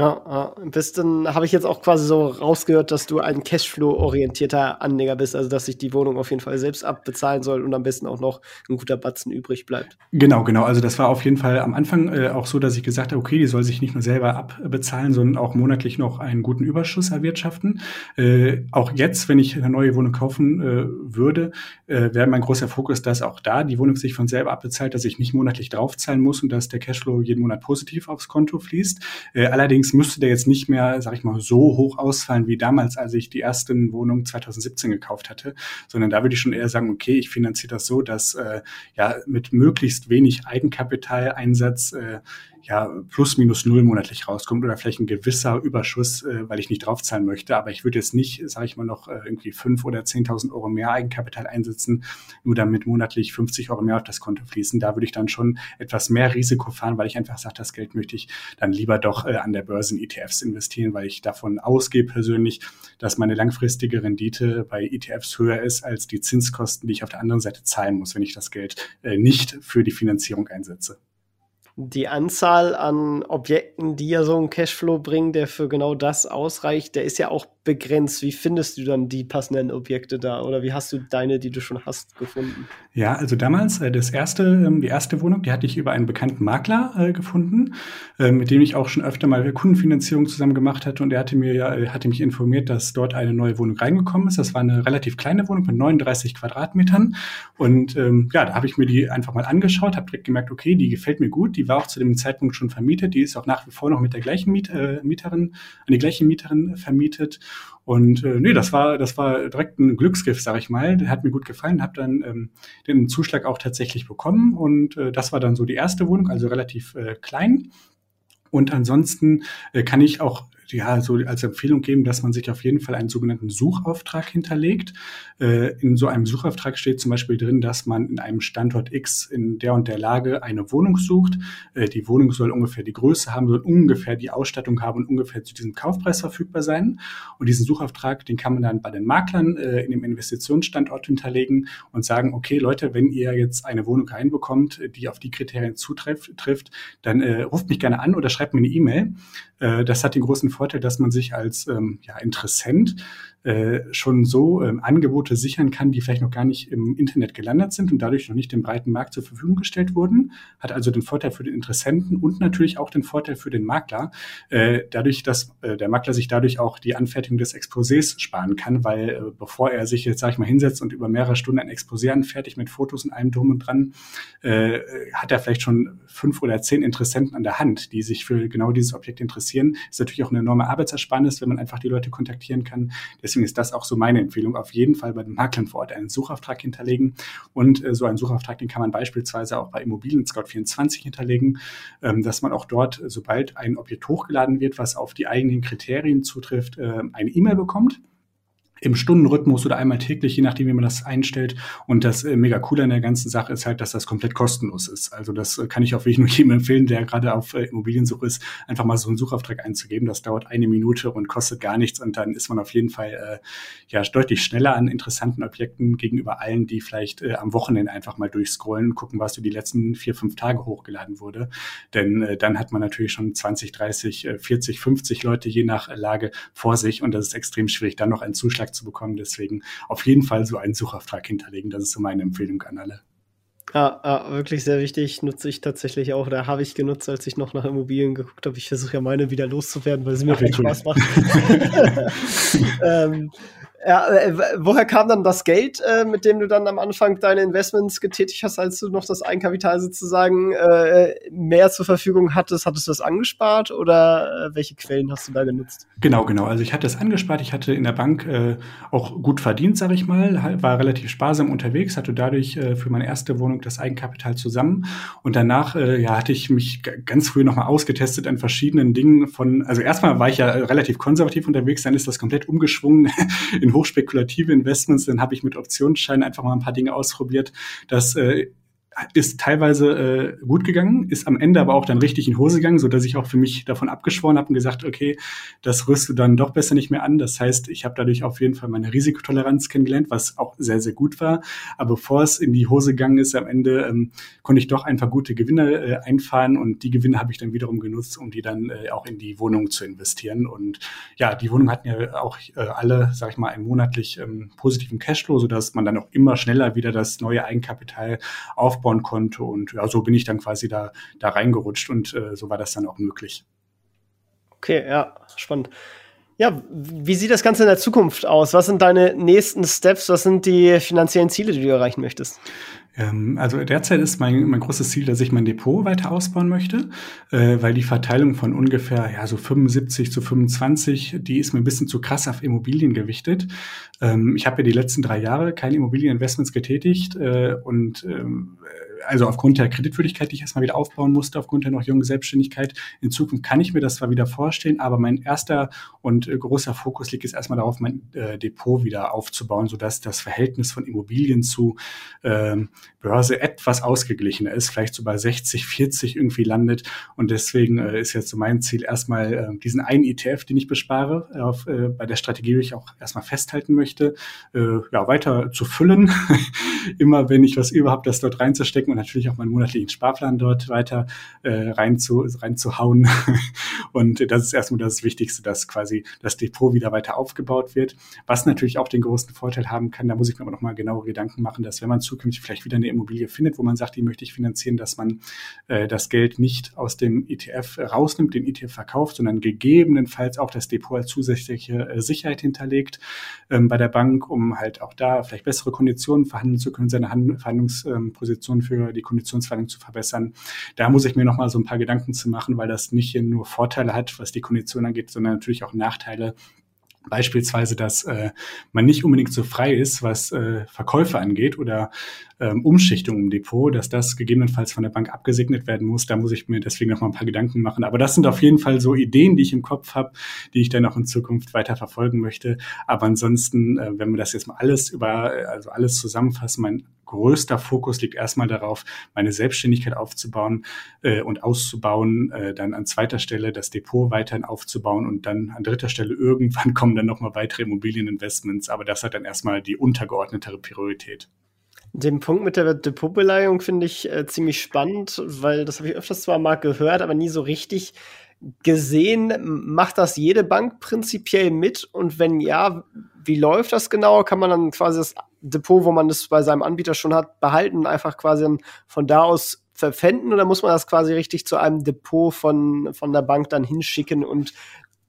Ja, ja. Bis dann habe ich jetzt auch quasi so rausgehört, dass du ein Cashflow-orientierter Anleger bist, also dass sich die Wohnung auf jeden Fall selbst abbezahlen soll und am besten auch noch ein guter Batzen übrig bleibt. Genau, genau. Also das war auf jeden Fall am Anfang äh, auch so, dass ich gesagt habe, okay, die soll sich nicht nur selber abbezahlen, sondern auch monatlich noch einen guten Überschuss erwirtschaften. Äh, auch jetzt, wenn ich eine neue Wohnung kaufen äh, würde, äh, wäre mein großer Fokus, dass auch da die Wohnung sich von selber abbezahlt, dass ich nicht monatlich draufzahlen muss und dass der Cashflow jeden Monat positiv aufs Konto fließt. Äh, allerdings Allerdings müsste der jetzt nicht mehr, sag ich mal, so hoch ausfallen wie damals, als ich die ersten Wohnungen 2017 gekauft hatte, sondern da würde ich schon eher sagen, okay, ich finanziere das so, dass äh, ja mit möglichst wenig Eigenkapitaleinsatz äh, ja, plus minus null monatlich rauskommt oder vielleicht ein gewisser Überschuss, äh, weil ich nicht draufzahlen möchte. Aber ich würde jetzt nicht, sage ich mal, noch äh, irgendwie fünf oder zehntausend Euro mehr Eigenkapital einsetzen, nur damit monatlich 50 Euro mehr auf das Konto fließen. Da würde ich dann schon etwas mehr Risiko fahren, weil ich einfach sage, das Geld möchte ich dann lieber doch äh, an der Börse in ETFs investieren, weil ich davon ausgehe persönlich, dass meine langfristige Rendite bei ETFs höher ist als die Zinskosten, die ich auf der anderen Seite zahlen muss, wenn ich das Geld äh, nicht für die Finanzierung einsetze die Anzahl an Objekten, die ja so einen Cashflow bringen, der für genau das ausreicht, der ist ja auch begrenzt. Wie findest du dann die passenden Objekte da? Oder wie hast du deine, die du schon hast, gefunden? Ja, also damals, äh, das erste, ähm, die erste Wohnung, die hatte ich über einen bekannten Makler äh, gefunden, äh, mit dem ich auch schon öfter mal Kundenfinanzierung zusammen gemacht hatte. Und er hatte mir ja, hatte mich informiert, dass dort eine neue Wohnung reingekommen ist. Das war eine relativ kleine Wohnung mit 39 Quadratmetern. Und ähm, ja, da habe ich mir die einfach mal angeschaut, habe direkt gemerkt, okay, die gefällt mir gut. Die war auch zu dem Zeitpunkt schon vermietet. Die ist auch nach wie vor noch mit der gleichen Miet, Mieterin, an die gleiche Mieterin vermietet. Und äh, nee, das war, das war direkt ein Glücksgriff, sag ich mal. Der hat mir gut gefallen, habe dann ähm, den Zuschlag auch tatsächlich bekommen. Und äh, das war dann so die erste Wohnung, also relativ äh, klein. Und ansonsten äh, kann ich auch ja, so als Empfehlung geben, dass man sich auf jeden Fall einen sogenannten Suchauftrag hinterlegt. Äh, in so einem Suchauftrag steht zum Beispiel drin, dass man in einem Standort X in der und der Lage eine Wohnung sucht. Äh, die Wohnung soll ungefähr die Größe haben, soll ungefähr die Ausstattung haben und ungefähr zu diesem Kaufpreis verfügbar sein. Und diesen Suchauftrag, den kann man dann bei den Maklern äh, in dem Investitionsstandort hinterlegen und sagen, okay, Leute, wenn ihr jetzt eine Wohnung reinbekommt, die auf die Kriterien zutrifft, trifft, dann äh, ruft mich gerne an oder schreibt mir eine E-Mail. Äh, das hat den großen Vorteil, dass man sich als ähm, ja, Interessent äh, schon so ähm, Angebote sichern kann, die vielleicht noch gar nicht im Internet gelandet sind und dadurch noch nicht dem breiten Markt zur Verfügung gestellt wurden. Hat also den Vorteil für den Interessenten und natürlich auch den Vorteil für den Makler, äh, dadurch, dass äh, der Makler sich dadurch auch die Anfertigung des Exposés sparen kann, weil äh, bevor er sich jetzt, sag ich mal, hinsetzt und über mehrere Stunden ein Exposé anfertigt mit Fotos und allem drum und dran, äh, hat er vielleicht schon fünf oder zehn Interessenten an der Hand, die sich für genau dieses Objekt interessieren. Ist natürlich auch eine enorme Arbeitsersparnis, wenn man einfach die Leute kontaktieren kann. Deswegen ist das auch so meine Empfehlung. Auf jeden Fall bei den Maklern vor Ort einen Suchauftrag hinterlegen. Und äh, so einen Suchauftrag, den kann man beispielsweise auch bei Immobilien Scout 24 hinterlegen, ähm, dass man auch dort, sobald ein Objekt hochgeladen wird, was auf die eigenen Kriterien zutrifft, äh, eine E-Mail bekommt im Stundenrhythmus oder einmal täglich, je nachdem, wie man das einstellt. Und das äh, mega coole an der ganzen Sache ist halt, dass das komplett kostenlos ist. Also das äh, kann ich auch wirklich nur jedem empfehlen, der gerade auf äh, Immobiliensuche ist, einfach mal so einen Suchauftrag einzugeben. Das dauert eine Minute und kostet gar nichts. Und dann ist man auf jeden Fall äh, ja deutlich schneller an interessanten Objekten gegenüber allen, die vielleicht äh, am Wochenende einfach mal durchscrollen und gucken, was so die letzten vier, fünf Tage hochgeladen wurde. Denn äh, dann hat man natürlich schon 20, 30, äh, 40, 50 Leute je nach Lage vor sich. Und das ist extrem schwierig, dann noch einen Zuschlag Auftrag zu bekommen. Deswegen auf jeden Fall so einen Suchauftrag hinterlegen. Das ist so meine Empfehlung an alle. Ja, ja, wirklich sehr wichtig. Nutze ich tatsächlich auch. Da habe ich genutzt, als ich noch nach Immobilien geguckt habe. Ich versuche ja meine wieder loszuwerden, weil sie mir keinen Spaß macht. ähm, ja, äh, woher kam dann das Geld, äh, mit dem du dann am Anfang deine Investments getätigt hast, als du noch das Eigenkapital sozusagen äh, mehr zur Verfügung hattest? Hattest du das angespart oder welche Quellen hast du da genutzt? Genau, genau. Also ich hatte es angespart. Ich hatte in der Bank auch gut verdient, sage ich mal, war relativ sparsam unterwegs, hatte dadurch für meine erste Wohnung das Eigenkapital zusammen und danach ja hatte ich mich ganz früh nochmal ausgetestet an verschiedenen Dingen. Von also erstmal war ich ja relativ konservativ unterwegs, dann ist das komplett umgeschwungen in hochspekulative Investments, dann habe ich mit Optionsscheinen einfach mal ein paar Dinge ausprobiert. Das äh, ist teilweise äh, gut gegangen, ist am Ende aber auch dann richtig in Hose gegangen, so dass ich auch für mich davon abgeschworen habe und gesagt, okay, das rührst du dann doch besser nicht mehr an. Das heißt, ich habe dadurch auf jeden Fall meine Risikotoleranz kennengelernt, was auch sehr, sehr gut war. Aber bevor es in die Hose gegangen ist, am Ende ähm, konnte ich doch einfach gute Gewinne äh, einfahren und die Gewinne habe ich dann wiederum genutzt, um die dann äh, auch in die Wohnung zu investieren. Und ja, die Wohnung hatten ja auch äh, alle, sag ich mal, einen monatlich ähm, positiven Cashflow, sodass man dann auch immer schneller wieder das neue Eigenkapital aufbaut aufbauen konnte. Und ja, so bin ich dann quasi da, da reingerutscht und äh, so war das dann auch möglich. Okay, ja, spannend. Ja, wie sieht das Ganze in der Zukunft aus? Was sind deine nächsten Steps? Was sind die finanziellen Ziele, die du erreichen möchtest? Ähm, also derzeit ist mein, mein großes Ziel, dass ich mein Depot weiter ausbauen möchte, äh, weil die Verteilung von ungefähr ja so 75 zu 25, die ist mir ein bisschen zu krass auf Immobilien gewichtet. Ähm, ich habe ja die letzten drei Jahre keine Immobilieninvestments getätigt äh, und ähm, also aufgrund der Kreditwürdigkeit, die ich erstmal wieder aufbauen musste, aufgrund der noch jungen Selbstständigkeit. In Zukunft kann ich mir das zwar wieder vorstellen, aber mein erster und äh, großer Fokus liegt jetzt erstmal darauf, mein äh, Depot wieder aufzubauen, sodass das Verhältnis von Immobilien zu ähm, Börse etwas ausgeglichener ist, vielleicht so bei 60, 40 irgendwie landet. Und deswegen äh, ist jetzt so mein Ziel, erstmal äh, diesen einen ETF, den ich bespare, auf, äh, bei der Strategie, die ich auch erstmal festhalten möchte, äh, ja, weiter zu füllen. Immer wenn ich was überhaupt, das dort reinzustecken und natürlich auch meinen monatlichen Sparplan dort weiter äh, rein zu, reinzuhauen. und das ist erstmal das Wichtigste, dass quasi das Depot wieder weiter aufgebaut wird. Was natürlich auch den großen Vorteil haben kann, da muss ich mir aber nochmal genauere Gedanken machen, dass wenn man zukünftig vielleicht wieder eine Immobilie findet, wo man sagt, die möchte ich finanzieren, dass man äh, das Geld nicht aus dem ETF rausnimmt, den ETF verkauft, sondern gegebenenfalls auch das Depot als zusätzliche äh, Sicherheit hinterlegt ähm, bei der Bank, um halt auch da vielleicht bessere Konditionen verhandeln zu können, seine Hand Verhandlungsposition ähm, für die Konditionsverhandlung zu verbessern. Da muss ich mir noch mal so ein paar Gedanken zu machen, weil das nicht nur Vorteile hat, was die Konditionen angeht, sondern natürlich auch Nachteile, Beispielsweise, dass äh, man nicht unbedingt so frei ist, was äh, Verkäufe angeht oder ähm, Umschichtung im Depot, dass das gegebenenfalls von der Bank abgesegnet werden muss. Da muss ich mir deswegen noch mal ein paar Gedanken machen. Aber das sind auf jeden Fall so Ideen, die ich im Kopf habe, die ich dann auch in Zukunft weiter verfolgen möchte. Aber ansonsten, äh, wenn wir das jetzt mal alles über, also alles zusammenfassen, mein größter Fokus liegt erstmal darauf, meine Selbstständigkeit aufzubauen äh, und auszubauen, äh, dann an zweiter Stelle das Depot weiterhin aufzubauen und dann an dritter Stelle irgendwann kommen dann nochmal weitere Immobilieninvestments, aber das hat dann erstmal die untergeordnetere Priorität. Den Punkt mit der Depotbeleihung finde ich äh, ziemlich spannend, weil das habe ich öfters zwar mal gehört, aber nie so richtig gesehen. Macht das jede Bank prinzipiell mit? Und wenn ja, wie läuft das genau? Kann man dann quasi das Depot, wo man das bei seinem Anbieter schon hat, behalten und einfach quasi von da aus verpfänden oder muss man das quasi richtig zu einem Depot von, von der Bank dann hinschicken und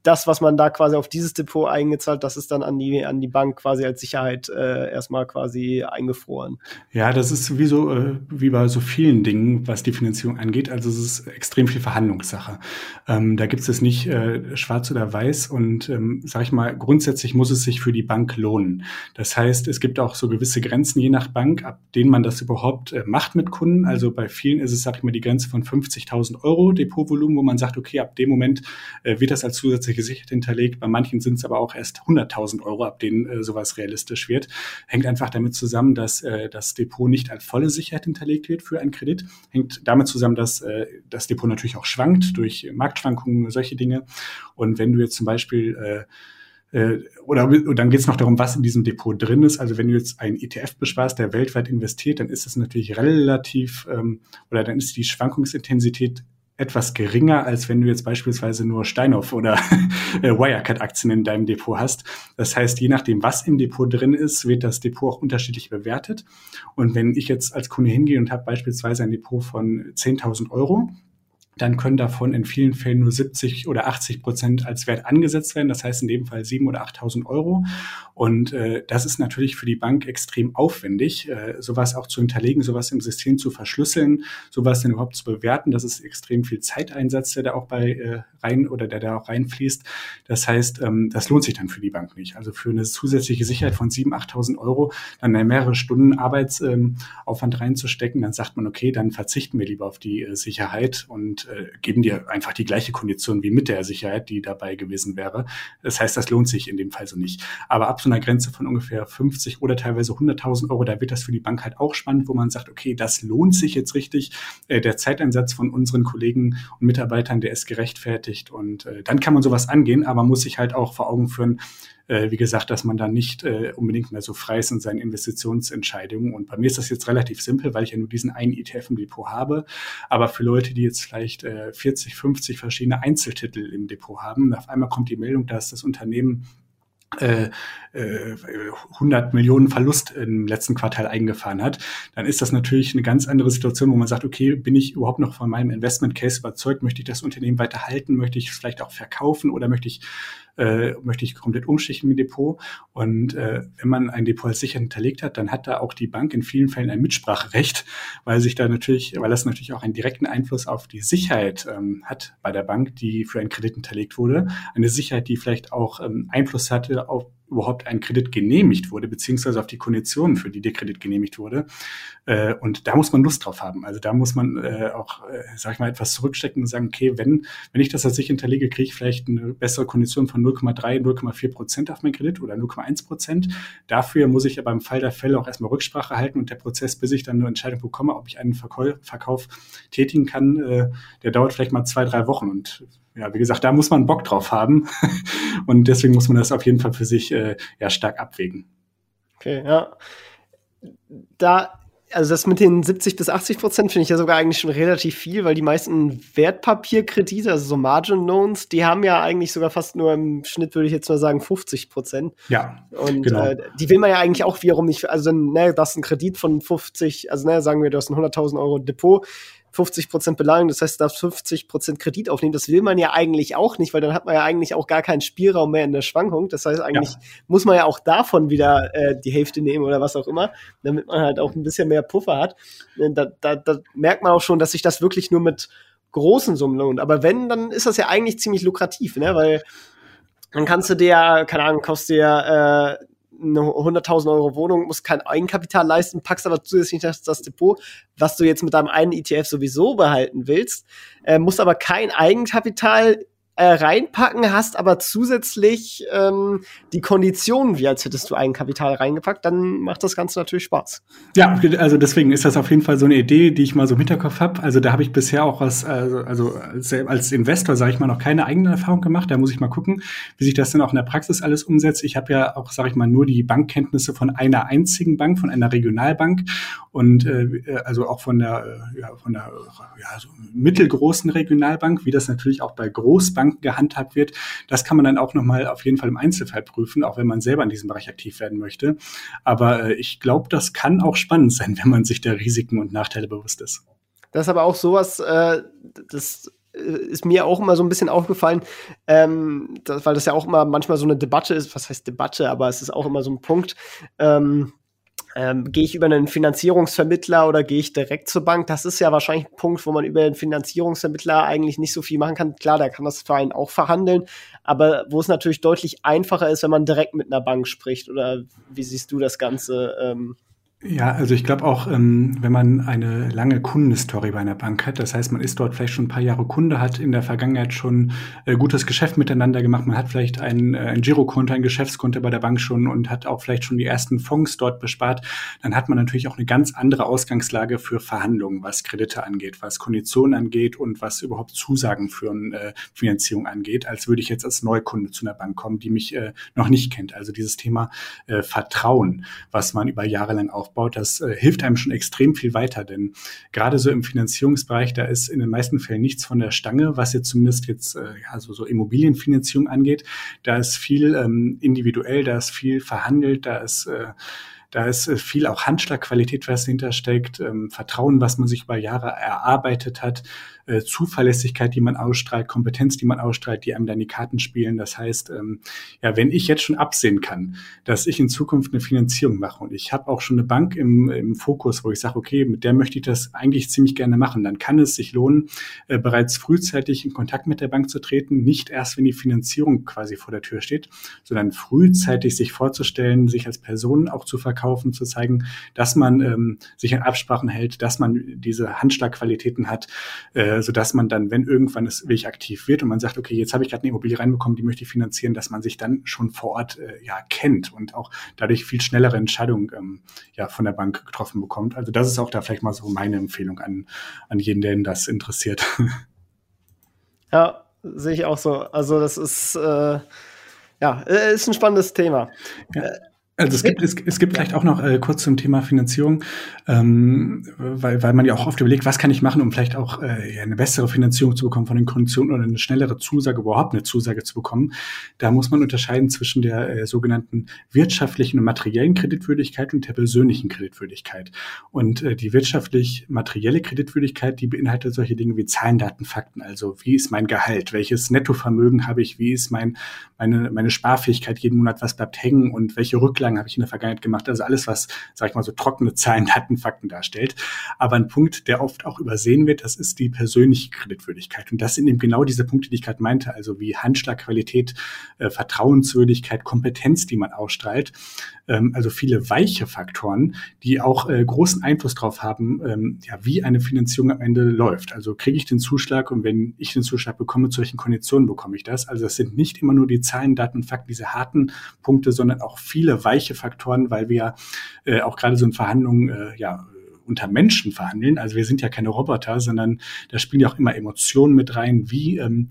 das, was man da quasi auf dieses Depot eingezahlt, das ist dann an die, an die Bank quasi als Sicherheit äh, erstmal quasi eingefroren. Ja, das ist wie so, äh, wie bei so vielen Dingen, was die Finanzierung angeht. Also es ist extrem viel Verhandlungssache. Ähm, da gibt es nicht äh, schwarz oder weiß und ähm, sag ich mal, grundsätzlich muss es sich für die Bank lohnen. Das heißt, es gibt auch so gewisse Grenzen je nach Bank, ab denen man das überhaupt äh, macht mit Kunden. Also bei vielen ist es, sag ich mal, die Grenze von 50.000 Euro Depotvolumen, wo man sagt, okay, ab dem Moment äh, wird das als zusätzliche zusätzliche Sicherheit hinterlegt. Bei manchen sind es aber auch erst 100.000 Euro, ab denen äh, sowas realistisch wird. Hängt einfach damit zusammen, dass äh, das Depot nicht als volle Sicherheit hinterlegt wird für einen Kredit. Hängt damit zusammen, dass äh, das Depot natürlich auch schwankt durch Marktschwankungen, solche Dinge. Und wenn du jetzt zum Beispiel äh, äh oder und dann geht es noch darum, was in diesem Depot drin ist. Also wenn du jetzt einen ETF besparst, der weltweit investiert, dann ist das natürlich relativ ähm, oder dann ist die Schwankungsintensität etwas geringer, als wenn du jetzt beispielsweise nur Steinhoff oder äh, Wirecard-Aktien in deinem Depot hast. Das heißt, je nachdem, was im Depot drin ist, wird das Depot auch unterschiedlich bewertet. Und wenn ich jetzt als Kunde hingehe und habe beispielsweise ein Depot von 10.000 Euro, dann können davon in vielen Fällen nur 70 oder 80 Prozent als Wert angesetzt werden. Das heißt in dem Fall 7.000 oder 8.000 Euro. Und äh, das ist natürlich für die Bank extrem aufwendig, äh, sowas auch zu hinterlegen, sowas im System zu verschlüsseln, sowas dann überhaupt zu bewerten. Das ist extrem viel Zeiteinsatz, der da auch bei äh, rein oder der da auch reinfließt. Das heißt, ähm, das lohnt sich dann für die Bank nicht. Also für eine zusätzliche Sicherheit von 7.000, 8.000 Euro dann mehrere Stunden Arbeitsaufwand ähm, reinzustecken, dann sagt man, okay, dann verzichten wir lieber auf die äh, Sicherheit und äh, geben dir einfach die gleiche Kondition wie mit der Sicherheit, die dabei gewesen wäre. Das heißt, das lohnt sich in dem Fall so nicht. Aber ab so einer Grenze von ungefähr 50 oder teilweise 100.000 Euro, da wird das für die Bank halt auch spannend, wo man sagt, okay, das lohnt sich jetzt richtig. Äh, der Zeiteinsatz von unseren Kollegen und Mitarbeitern, der ist gerechtfertigt und äh, dann kann man sowas angehen, aber muss sich halt auch vor Augen führen, wie gesagt, dass man da nicht äh, unbedingt mehr so frei ist in seinen Investitionsentscheidungen. Und bei mir ist das jetzt relativ simpel, weil ich ja nur diesen einen ETF im Depot habe. Aber für Leute, die jetzt vielleicht äh, 40, 50 verschiedene Einzeltitel im Depot haben, auf einmal kommt die Meldung, dass das Unternehmen äh, äh, 100 Millionen Verlust im letzten Quartal eingefahren hat, dann ist das natürlich eine ganz andere Situation, wo man sagt, okay, bin ich überhaupt noch von meinem Investment Case überzeugt? Möchte ich das Unternehmen weiter halten? Möchte ich es vielleicht auch verkaufen oder möchte ich äh, möchte ich komplett umschichten mit Depot. Und äh, wenn man ein Depot als sicher hinterlegt hat, dann hat da auch die Bank in vielen Fällen ein Mitspracherecht, weil sich da natürlich, weil das natürlich auch einen direkten Einfluss auf die Sicherheit ähm, hat bei der Bank, die für einen Kredit hinterlegt wurde. Eine Sicherheit, die vielleicht auch ähm, Einfluss hatte auf überhaupt ein Kredit genehmigt wurde, beziehungsweise auf die Konditionen, für die der Kredit genehmigt wurde. Äh, und da muss man Lust drauf haben. Also da muss man äh, auch, äh, sag ich mal, etwas zurückstecken und sagen, okay, wenn, wenn ich das als sich hinterlege, kriege ich vielleicht eine bessere Kondition von 0,3, 0,4 Prozent auf mein Kredit oder 0,1 Prozent. Dafür muss ich aber im Fall der Fälle auch erstmal Rücksprache halten und der Prozess, bis ich dann eine Entscheidung bekomme, ob ich einen Verkauf, Verkauf tätigen kann, äh, der dauert vielleicht mal zwei, drei Wochen. Und ja, wie gesagt, da muss man Bock drauf haben. und deswegen muss man das auf jeden Fall für sich äh, ja stark abwägen. Okay, ja. Da, also das mit den 70 bis 80 Prozent finde ich ja sogar eigentlich schon relativ viel, weil die meisten Wertpapierkredite, also so Margin Loans, die haben ja eigentlich sogar fast nur im Schnitt, würde ich jetzt mal sagen, 50 Prozent. Ja. Und genau. äh, die will man ja eigentlich auch wiederum nicht, also ne, das ist ein Kredit von 50, also ne, sagen wir, du hast ein 100.000 Euro Depot, 50 Prozent Beleihung, das heißt, du darfst 50 Prozent Kredit aufnehmen. Das will man ja eigentlich auch nicht, weil dann hat man ja eigentlich auch gar keinen Spielraum mehr in der Schwankung. Das heißt, eigentlich ja. muss man ja auch davon wieder äh, die Hälfte nehmen oder was auch immer, damit man halt auch ein bisschen mehr Puffer hat. Da, da, da merkt man auch schon, dass sich das wirklich nur mit großen Summen lohnt. Aber wenn, dann ist das ja eigentlich ziemlich lukrativ, ne? weil dann kannst du dir, keine Ahnung, kostet dir äh, eine 100.000 Euro Wohnung, musst kein Eigenkapital leisten, packst aber zusätzlich das, das Depot, was du jetzt mit deinem einen ETF sowieso behalten willst, äh, musst aber kein Eigenkapital äh, reinpacken, hast aber zusätzlich ähm, die Konditionen, wie als hättest du Eigenkapital reingepackt, dann macht das Ganze natürlich Spaß. Ja, also deswegen ist das auf jeden Fall so eine Idee, die ich mal so im Hinterkopf habe. Also da habe ich bisher auch was, also, also als, Investor, sage ich mal, noch keine eigene Erfahrung gemacht. Da muss ich mal gucken, wie sich das dann auch in der Praxis alles umsetzt. Ich habe ja auch, sage ich mal, nur die Bankkenntnisse von einer einzigen Bank, von einer Regionalbank und äh, also auch von der, äh, ja, von der ja, so mittelgroßen Regionalbank, wie das natürlich auch bei Großbanken gehandhabt wird. Das kann man dann auch nochmal auf jeden Fall im Einzelfall prüfen, auch wenn man selber in diesem Bereich aktiv werden möchte. Aber äh, ich glaube, das kann auch spannend sein, wenn man sich der Risiken und Nachteile bewusst ist. Das ist aber auch sowas, äh, das äh, ist mir auch immer so ein bisschen aufgefallen, ähm, das, weil das ja auch immer manchmal so eine Debatte ist. Was heißt Debatte? Aber es ist auch immer so ein Punkt. Ähm, ähm, gehe ich über einen Finanzierungsvermittler oder gehe ich direkt zur Bank? Das ist ja wahrscheinlich ein Punkt, wo man über den Finanzierungsvermittler eigentlich nicht so viel machen kann. Klar, der kann das für einen auch verhandeln, aber wo es natürlich deutlich einfacher ist, wenn man direkt mit einer Bank spricht. Oder wie siehst du das Ganze? Ähm ja, also ich glaube auch, ähm, wenn man eine lange Kundenhistorie bei einer Bank hat, das heißt, man ist dort vielleicht schon ein paar Jahre Kunde, hat in der Vergangenheit schon äh, gutes Geschäft miteinander gemacht, man hat vielleicht ein, äh, ein Girokonto, ein Geschäftskonto bei der Bank schon und hat auch vielleicht schon die ersten Fonds dort bespart, dann hat man natürlich auch eine ganz andere Ausgangslage für Verhandlungen, was Kredite angeht, was Konditionen angeht und was überhaupt Zusagen für eine äh, Finanzierung angeht, als würde ich jetzt als Neukunde zu einer Bank kommen, die mich äh, noch nicht kennt. Also dieses Thema äh, Vertrauen, was man über Jahre lang aufbaut aufbaut, das äh, hilft einem schon extrem viel weiter. Denn gerade so im Finanzierungsbereich, da ist in den meisten Fällen nichts von der Stange, was jetzt zumindest jetzt äh, ja, so, Immobilienfinanzierung angeht. Da ist viel ähm, individuell, da ist viel verhandelt, da ist äh, da ist äh, viel auch Handschlagqualität, was dahinter steckt, ähm, Vertrauen, was man sich über Jahre erarbeitet hat äh, Zuverlässigkeit, die man ausstrahlt, Kompetenz, die man ausstrahlt, die einem dann die Karten spielen. Das heißt, ähm, ja, wenn ich jetzt schon absehen kann, dass ich in Zukunft eine Finanzierung mache und ich habe auch schon eine Bank im, im Fokus, wo ich sage, okay, mit der möchte ich das eigentlich ziemlich gerne machen, dann kann es sich lohnen, äh, bereits frühzeitig in Kontakt mit der Bank zu treten, nicht erst, wenn die Finanzierung quasi vor der Tür steht, sondern frühzeitig sich vorzustellen, sich als Person auch zu verkaufen, zu zeigen, dass man ähm, sich an Absprachen hält, dass man diese Handschlagqualitäten hat, äh, äh, sodass man dann, wenn irgendwann es wirklich aktiv wird und man sagt, okay, jetzt habe ich gerade eine Immobilie reinbekommen, die möchte ich finanzieren, dass man sich dann schon vor Ort äh, ja kennt und auch dadurch viel schnellere Entscheidungen ähm, ja von der Bank getroffen bekommt. Also das ist auch da vielleicht mal so meine Empfehlung an, an jeden, den das interessiert. Ja, sehe ich auch so. Also das ist äh, ja äh, ist ein spannendes Thema. Ja. Also es gibt, es, es gibt vielleicht auch noch äh, kurz zum Thema Finanzierung, ähm, weil, weil man ja auch oft überlegt, was kann ich machen, um vielleicht auch äh, eine bessere Finanzierung zu bekommen von den Konditionen oder eine schnellere Zusage, überhaupt eine Zusage zu bekommen. Da muss man unterscheiden zwischen der äh, sogenannten wirtschaftlichen und materiellen Kreditwürdigkeit und der persönlichen Kreditwürdigkeit. Und äh, die wirtschaftlich-materielle Kreditwürdigkeit, die beinhaltet solche Dinge wie Zahlen, Daten, Fakten. Also wie ist mein Gehalt? Welches Nettovermögen habe ich? Wie ist mein, meine, meine Sparfähigkeit jeden Monat? Was bleibt hängen? Und welche Rücklagen Umfragen habe ich in der Vergangenheit gemacht. Also alles, was, sag ich mal, so trockene Zahlen, Daten, Fakten darstellt. Aber ein Punkt, der oft auch übersehen wird, das ist die persönliche Kreditwürdigkeit. Und das sind eben genau diese Punkte, die ich gerade meinte, also wie Handschlagqualität, äh, Vertrauenswürdigkeit, Kompetenz, die man ausstrahlt. Ähm, also viele weiche Faktoren, die auch äh, großen Einfluss darauf haben, ähm, ja, wie eine Finanzierung am Ende läuft. Also kriege ich den Zuschlag und wenn ich den Zuschlag bekomme, zu welchen Konditionen bekomme ich das? Also das sind nicht immer nur die Zahlen, Daten, Fakten, diese harten Punkte, sondern auch viele weiche weiche Faktoren, weil wir äh, auch gerade so in Verhandlungen äh, ja unter Menschen verhandeln. Also wir sind ja keine Roboter, sondern da spielen ja auch immer Emotionen mit rein, wie ähm,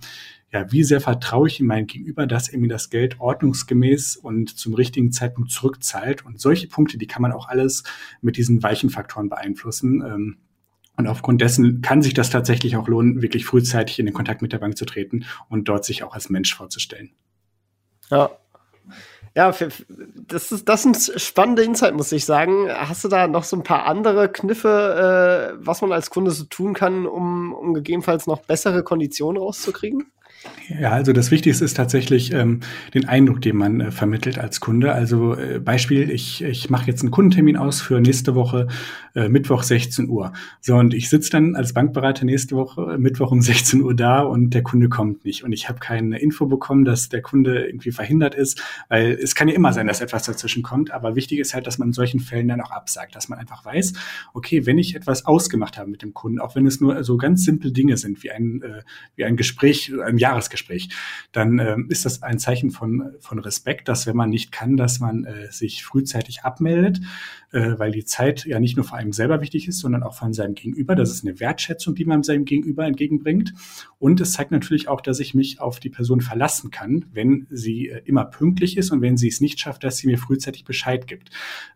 ja, wie sehr vertraue ich in mein Gegenüber, dass er mir das Geld ordnungsgemäß und zum richtigen Zeitpunkt zurückzahlt. Und solche Punkte, die kann man auch alles mit diesen weichen Faktoren beeinflussen. Ähm, und aufgrund dessen kann sich das tatsächlich auch lohnen, wirklich frühzeitig in den Kontakt mit der Bank zu treten und dort sich auch als Mensch vorzustellen. Ja, ja, das ist das ist ein spannender Insight, muss ich sagen. Hast du da noch so ein paar andere Kniffe, äh, was man als Kunde so tun kann, um, um gegebenenfalls noch bessere Konditionen rauszukriegen? Ja, also das Wichtigste ist tatsächlich ähm, den Eindruck, den man äh, vermittelt als Kunde. Also äh, Beispiel, ich, ich mache jetzt einen Kundentermin aus für nächste Woche, äh, Mittwoch 16 Uhr. So, und ich sitze dann als Bankberater nächste Woche, äh, Mittwoch um 16 Uhr da und der Kunde kommt nicht. Und ich habe keine Info bekommen, dass der Kunde irgendwie verhindert ist, weil es kann ja immer sein, dass etwas dazwischen kommt. Aber wichtig ist halt, dass man in solchen Fällen dann auch absagt, dass man einfach weiß, okay, wenn ich etwas ausgemacht habe mit dem Kunden, auch wenn es nur so ganz simple Dinge sind, wie ein, äh, wie ein Gespräch, ein Jahresgespräch, Gespräch, dann ähm, ist das ein Zeichen von, von Respekt, dass wenn man nicht kann, dass man äh, sich frühzeitig abmeldet, äh, weil die Zeit ja nicht nur für einem selber wichtig ist, sondern auch von seinem Gegenüber. Das ist eine Wertschätzung, die man seinem Gegenüber entgegenbringt. Und es zeigt natürlich auch, dass ich mich auf die Person verlassen kann, wenn sie äh, immer pünktlich ist und wenn sie es nicht schafft, dass sie mir frühzeitig Bescheid gibt.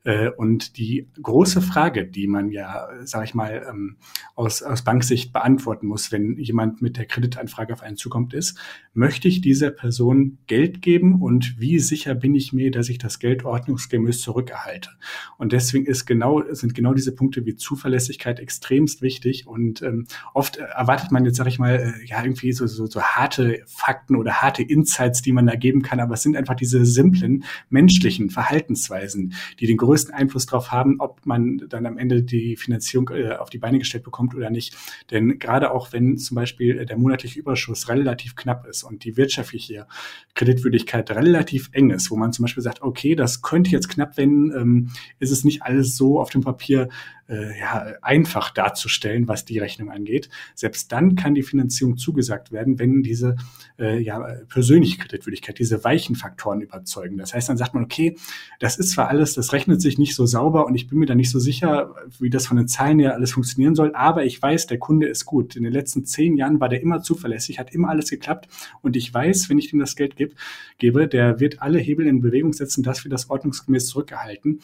Äh, und die große Frage, die man ja, sage ich mal, ähm, aus, aus Banksicht beantworten muss, wenn jemand mit der Kreditanfrage auf einen zukommt, ist, möchte ich dieser Person Geld geben und wie sicher bin ich mir, dass ich das Geld ordnungsgemäß zurückerhalte? Und deswegen ist genau, sind genau diese Punkte wie Zuverlässigkeit extremst wichtig. Und ähm, oft erwartet man jetzt, sage ich mal, äh, ja, irgendwie so, so, so harte Fakten oder harte Insights, die man da geben kann. Aber es sind einfach diese simplen menschlichen Verhaltensweisen, die den größten Einfluss darauf haben, ob man dann am Ende die Finanzierung äh, auf die Beine gestellt bekommt oder nicht. Denn gerade auch wenn zum Beispiel äh, der monatliche Überschuss relativ knapp ist und die wirtschaftliche Kreditwürdigkeit relativ eng ist, wo man zum Beispiel sagt, okay, das könnte jetzt knapp werden, ähm, ist es nicht alles so auf dem Papier äh, ja, einfach darzustellen, was die Rechnung angeht. Selbst dann kann die Finanzierung zugesagt werden, wenn diese äh, ja, persönliche Kreditwürdigkeit, diese weichen Faktoren überzeugen. Das heißt, dann sagt man, okay, das ist zwar alles, das rechnet sich nicht so sauber und ich bin mir da nicht so sicher, wie das von den Zahlen her alles funktionieren soll, aber ich weiß, der Kunde ist gut. In den letzten zehn Jahren war der immer zuverlässig, hat immer alles geklappt und ich weiß, wenn ich ihm das Geld gebe, der wird alle Hebel in Bewegung setzen, dass wir das ordnungsgemäß zurückerhalten.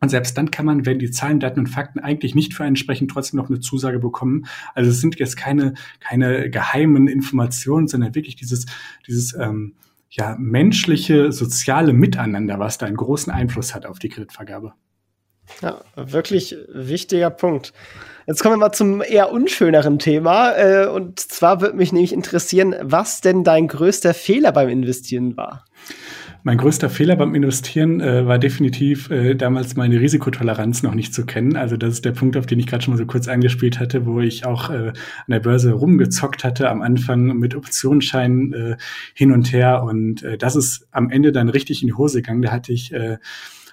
Und selbst dann kann man, wenn die Zahlen, Daten und Fakten eigentlich nicht für einen sprechen, trotzdem noch eine Zusage bekommen. Also es sind jetzt keine, keine geheimen Informationen, sondern wirklich dieses, dieses ähm, ja, menschliche, soziale Miteinander, was da einen großen Einfluss hat auf die Kreditvergabe. Ja, wirklich wichtiger Punkt. Jetzt kommen wir mal zum eher unschöneren Thema. Äh, und zwar würde mich nämlich interessieren, was denn dein größter Fehler beim Investieren war. Mein größter Fehler beim Investieren äh, war definitiv äh, damals meine Risikotoleranz noch nicht zu kennen. Also das ist der Punkt, auf den ich gerade schon mal so kurz angespielt hatte, wo ich auch äh, an der Börse rumgezockt hatte am Anfang mit Optionsscheinen äh, hin und her. Und äh, das ist am Ende dann richtig in die Hose gegangen. Da hatte ich äh,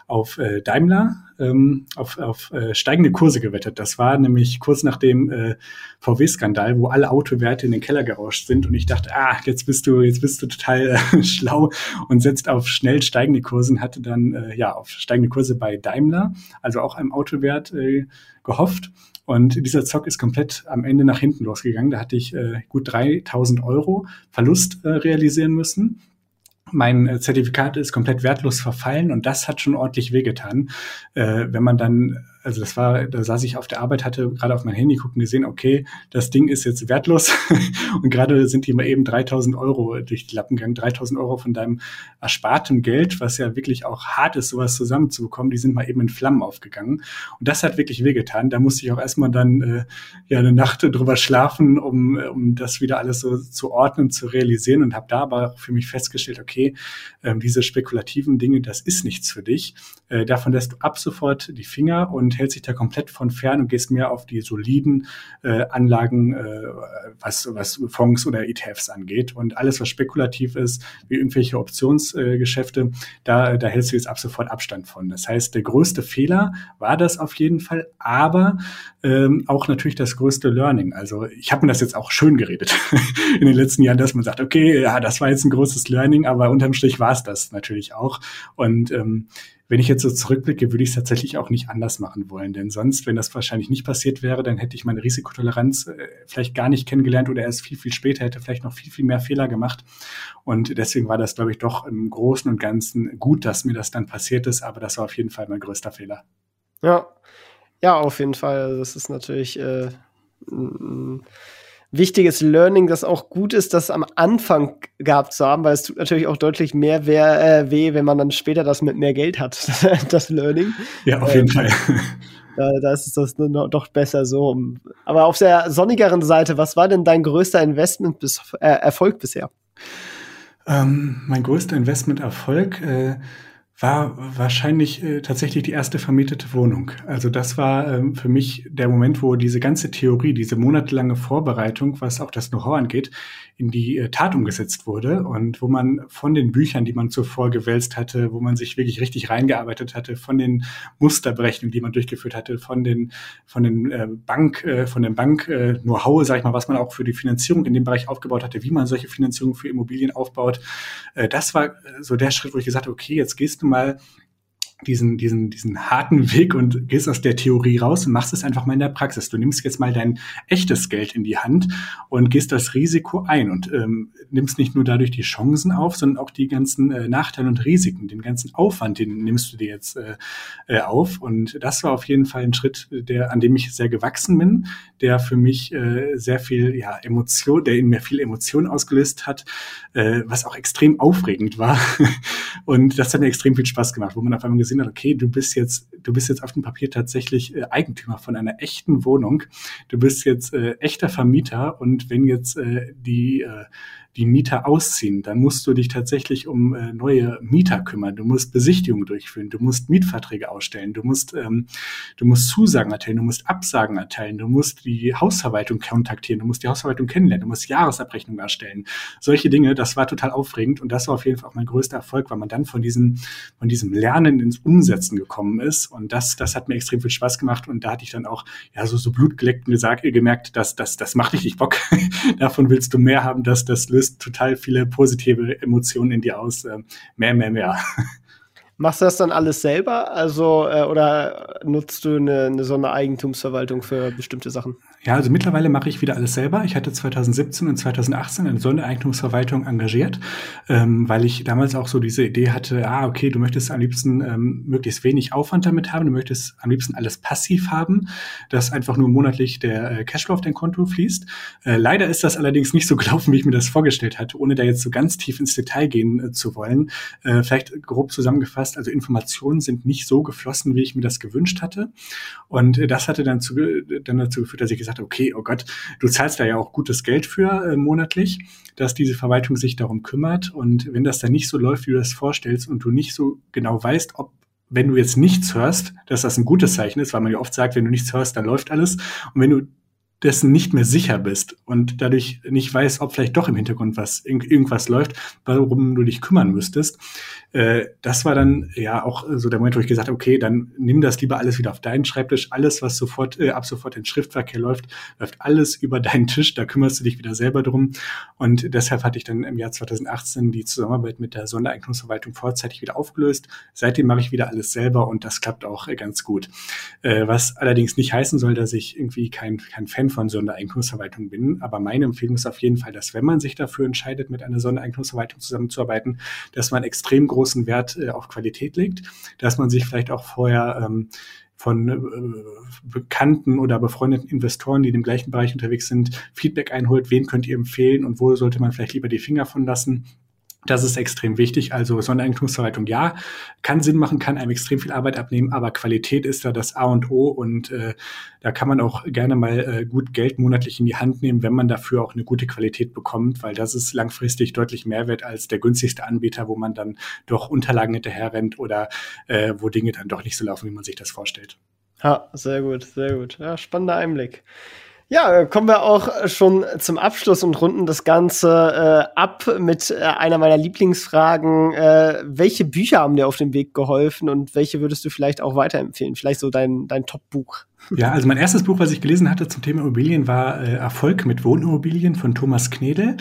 auf äh, Daimler ähm, auf, auf äh, steigende Kurse gewettet. Das war nämlich kurz nach dem äh, VW-Skandal, wo alle Autowerte in den Keller gerauscht sind und ich dachte, ah, jetzt bist du, jetzt bist du total äh, schlau und setzt auf schnell steigende Kurse und hatte dann äh, ja auf steigende Kurse bei Daimler, also auch einem Autowert äh, gehofft. Und dieser Zock ist komplett am Ende nach hinten losgegangen. Da hatte ich äh, gut 3000 Euro Verlust äh, realisieren müssen mein äh, Zertifikat ist komplett wertlos verfallen und das hat schon ordentlich wehgetan. Äh, wenn man dann also das war, da saß ich auf der Arbeit, hatte gerade auf mein Handy gucken gesehen, okay, das Ding ist jetzt wertlos und gerade sind die mal eben 3000 Euro durch die Lappen gegangen, 3000 Euro von deinem ersparten Geld, was ja wirklich auch hart ist, sowas zusammenzubekommen, die sind mal eben in Flammen aufgegangen und das hat wirklich wehgetan. Da musste ich auch erstmal dann äh, ja eine Nacht drüber schlafen, um, um das wieder alles so zu ordnen, zu realisieren und habe da aber für mich festgestellt, okay, ähm, diese spekulativen Dinge, das ist nichts für dich. Äh, davon lässt du ab sofort die Finger und hält sich da komplett von fern und gehst mehr auf die soliden äh, Anlagen, äh, was, was Fonds oder ETFs angeht. Und alles, was spekulativ ist, wie irgendwelche Optionsgeschäfte, äh, da, da hältst du jetzt ab sofort Abstand von. Das heißt, der größte Fehler war das auf jeden Fall, aber ähm, auch natürlich das größte Learning. Also ich habe mir das jetzt auch schön geredet in den letzten Jahren, dass man sagt, okay, ja, das war jetzt ein großes Learning, aber unterm Strich war es das natürlich auch. Und ähm, wenn ich jetzt so zurückblicke, würde ich es tatsächlich auch nicht anders machen wollen. Denn sonst, wenn das wahrscheinlich nicht passiert wäre, dann hätte ich meine Risikotoleranz äh, vielleicht gar nicht kennengelernt oder erst viel, viel später hätte vielleicht noch viel, viel mehr Fehler gemacht. Und deswegen war das, glaube ich, doch im Großen und Ganzen gut, dass mir das dann passiert ist. Aber das war auf jeden Fall mein größter Fehler. Ja, ja, auf jeden Fall. Das ist natürlich äh, wichtiges Learning, das auch gut ist, das am Anfang gehabt zu haben, weil es tut natürlich auch deutlich mehr weh, äh, wenn man dann später das mit mehr Geld hat, das Learning. Ja, auf jeden ähm, Fall. Da, da ist es doch besser so. Aber auf der sonnigeren Seite, was war denn dein größter Investment bis, äh, Erfolg bisher? Ähm, mein größter Investment-Erfolg äh, war wahrscheinlich äh, tatsächlich die erste vermietete Wohnung. Also das war ähm, für mich der Moment, wo diese ganze Theorie, diese monatelange Vorbereitung, was auch das Know-how angeht, in die äh, Tat umgesetzt wurde und wo man von den Büchern, die man zuvor gewälzt hatte, wo man sich wirklich richtig reingearbeitet hatte, von den Musterberechnungen, die man durchgeführt hatte, von den von den äh, Bank, äh, von dem Bank äh, Know-how, sag ich mal, was man auch für die Finanzierung in dem Bereich aufgebaut hatte, wie man solche Finanzierung für Immobilien aufbaut. Das war so der Schritt, wo ich gesagt habe, okay, jetzt gehst du mal diesen, diesen, diesen harten Weg und gehst aus der Theorie raus und machst es einfach mal in der Praxis. Du nimmst jetzt mal dein echtes Geld in die Hand und gehst das Risiko ein und ähm, nimmst nicht nur dadurch die Chancen auf, sondern auch die ganzen äh, Nachteile und Risiken, den ganzen Aufwand, den nimmst du dir jetzt äh, äh, auf. Und das war auf jeden Fall ein Schritt, der, an dem ich sehr gewachsen bin, der für mich äh, sehr viel ja, Emotion, der in mir viel Emotion ausgelöst hat, äh, was auch extrem aufregend war. und das hat mir extrem viel Spaß gemacht, wo man auf einmal gesehen hat, okay, du bist jetzt, du bist jetzt auf dem Papier tatsächlich äh, Eigentümer von einer echten Wohnung. Du bist jetzt äh, echter Vermieter und wenn jetzt äh, die äh, die Mieter ausziehen, dann musst du dich tatsächlich um äh, neue Mieter kümmern. Du musst Besichtigungen durchführen, du musst Mietverträge ausstellen, du musst, ähm, du musst Zusagen erteilen, du musst Absagen erteilen, du musst die Hausverwaltung kontaktieren, du musst die Hausverwaltung kennenlernen, du musst Jahresabrechnungen erstellen. Solche Dinge, das war total aufregend und das war auf jeden Fall auch mein größter Erfolg, weil man dann von diesem, von diesem Lernen ins Umsetzen gekommen ist und das, das hat mir extrem viel Spaß gemacht und da hatte ich dann auch ja so, so blutgeleckt gesagt, gemerkt, dass das, das macht richtig Bock. Davon willst du mehr haben, dass das löst total viele positive Emotionen in dir aus. Äh, mehr, mehr, mehr. Machst du das dann alles selber? Also, äh, oder nutzt du eine, eine Sondereigentumsverwaltung für bestimmte Sachen? Ja, also mittlerweile mache ich wieder alles selber. Ich hatte 2017 und 2018 eine Sondereigentumsverwaltung engagiert, ähm, weil ich damals auch so diese Idee hatte, ah, okay, du möchtest am liebsten ähm, möglichst wenig Aufwand damit haben, du möchtest am liebsten alles passiv haben, dass einfach nur monatlich der äh, Cashflow auf dein Konto fließt. Äh, leider ist das allerdings nicht so gelaufen, wie ich mir das vorgestellt hatte, ohne da jetzt so ganz tief ins Detail gehen äh, zu wollen. Äh, vielleicht grob zusammengefasst, also Informationen sind nicht so geflossen, wie ich mir das gewünscht hatte. Und das hatte dann, zu, dann dazu geführt, dass ich gesagt habe, okay, oh Gott, du zahlst da ja auch gutes Geld für äh, monatlich, dass diese Verwaltung sich darum kümmert. Und wenn das dann nicht so läuft, wie du das vorstellst und du nicht so genau weißt, ob wenn du jetzt nichts hörst, dass das ein gutes Zeichen ist, weil man ja oft sagt, wenn du nichts hörst, dann läuft alles. Und wenn du dessen nicht mehr sicher bist und dadurch nicht weißt, ob vielleicht doch im Hintergrund was irgendwas läuft, warum du dich kümmern müsstest. Äh, das war dann ja auch so der Moment, wo ich gesagt habe, okay, dann nimm das lieber alles wieder auf deinen Schreibtisch. Alles, was sofort äh, ab sofort in Schriftverkehr läuft, läuft alles über deinen Tisch. Da kümmerst du dich wieder selber drum. Und deshalb hatte ich dann im Jahr 2018 die Zusammenarbeit mit der Sondereignungsverwaltung vorzeitig wieder aufgelöst. Seitdem mache ich wieder alles selber und das klappt auch äh, ganz gut. Was allerdings nicht heißen soll, dass ich irgendwie kein, kein Fan Fan von Sondereignungsverwaltung bin, aber meine Empfehlung ist auf jeden Fall, dass wenn man sich dafür entscheidet, mit einer Sondereignungsverwaltung zusammenzuarbeiten, dass man extrem großen Wert äh, auf Qualität legt, dass man sich vielleicht auch vorher ähm, von äh, bekannten oder befreundeten Investoren, die in dem gleichen Bereich unterwegs sind, Feedback einholt, wen könnt ihr empfehlen und wo sollte man vielleicht lieber die Finger von lassen das ist extrem wichtig. Also Sondereigentumsverwaltung, ja, kann Sinn machen, kann einem extrem viel Arbeit abnehmen, aber Qualität ist da das A und O und äh, da kann man auch gerne mal äh, gut Geld monatlich in die Hand nehmen, wenn man dafür auch eine gute Qualität bekommt, weil das ist langfristig deutlich mehr wert als der günstigste Anbieter, wo man dann doch Unterlagen hinterher rennt oder äh, wo Dinge dann doch nicht so laufen, wie man sich das vorstellt. Ja, sehr gut, sehr gut. Ja, spannender Einblick. Ja, kommen wir auch schon zum Abschluss und runden das Ganze äh, ab mit äh, einer meiner Lieblingsfragen. Äh, welche Bücher haben dir auf dem Weg geholfen und welche würdest du vielleicht auch weiterempfehlen? Vielleicht so dein, dein Top-Buch. Ja, also mein erstes Buch, was ich gelesen hatte zum Thema Immobilien, war äh, Erfolg mit Wohnimmobilien von Thomas Knedel.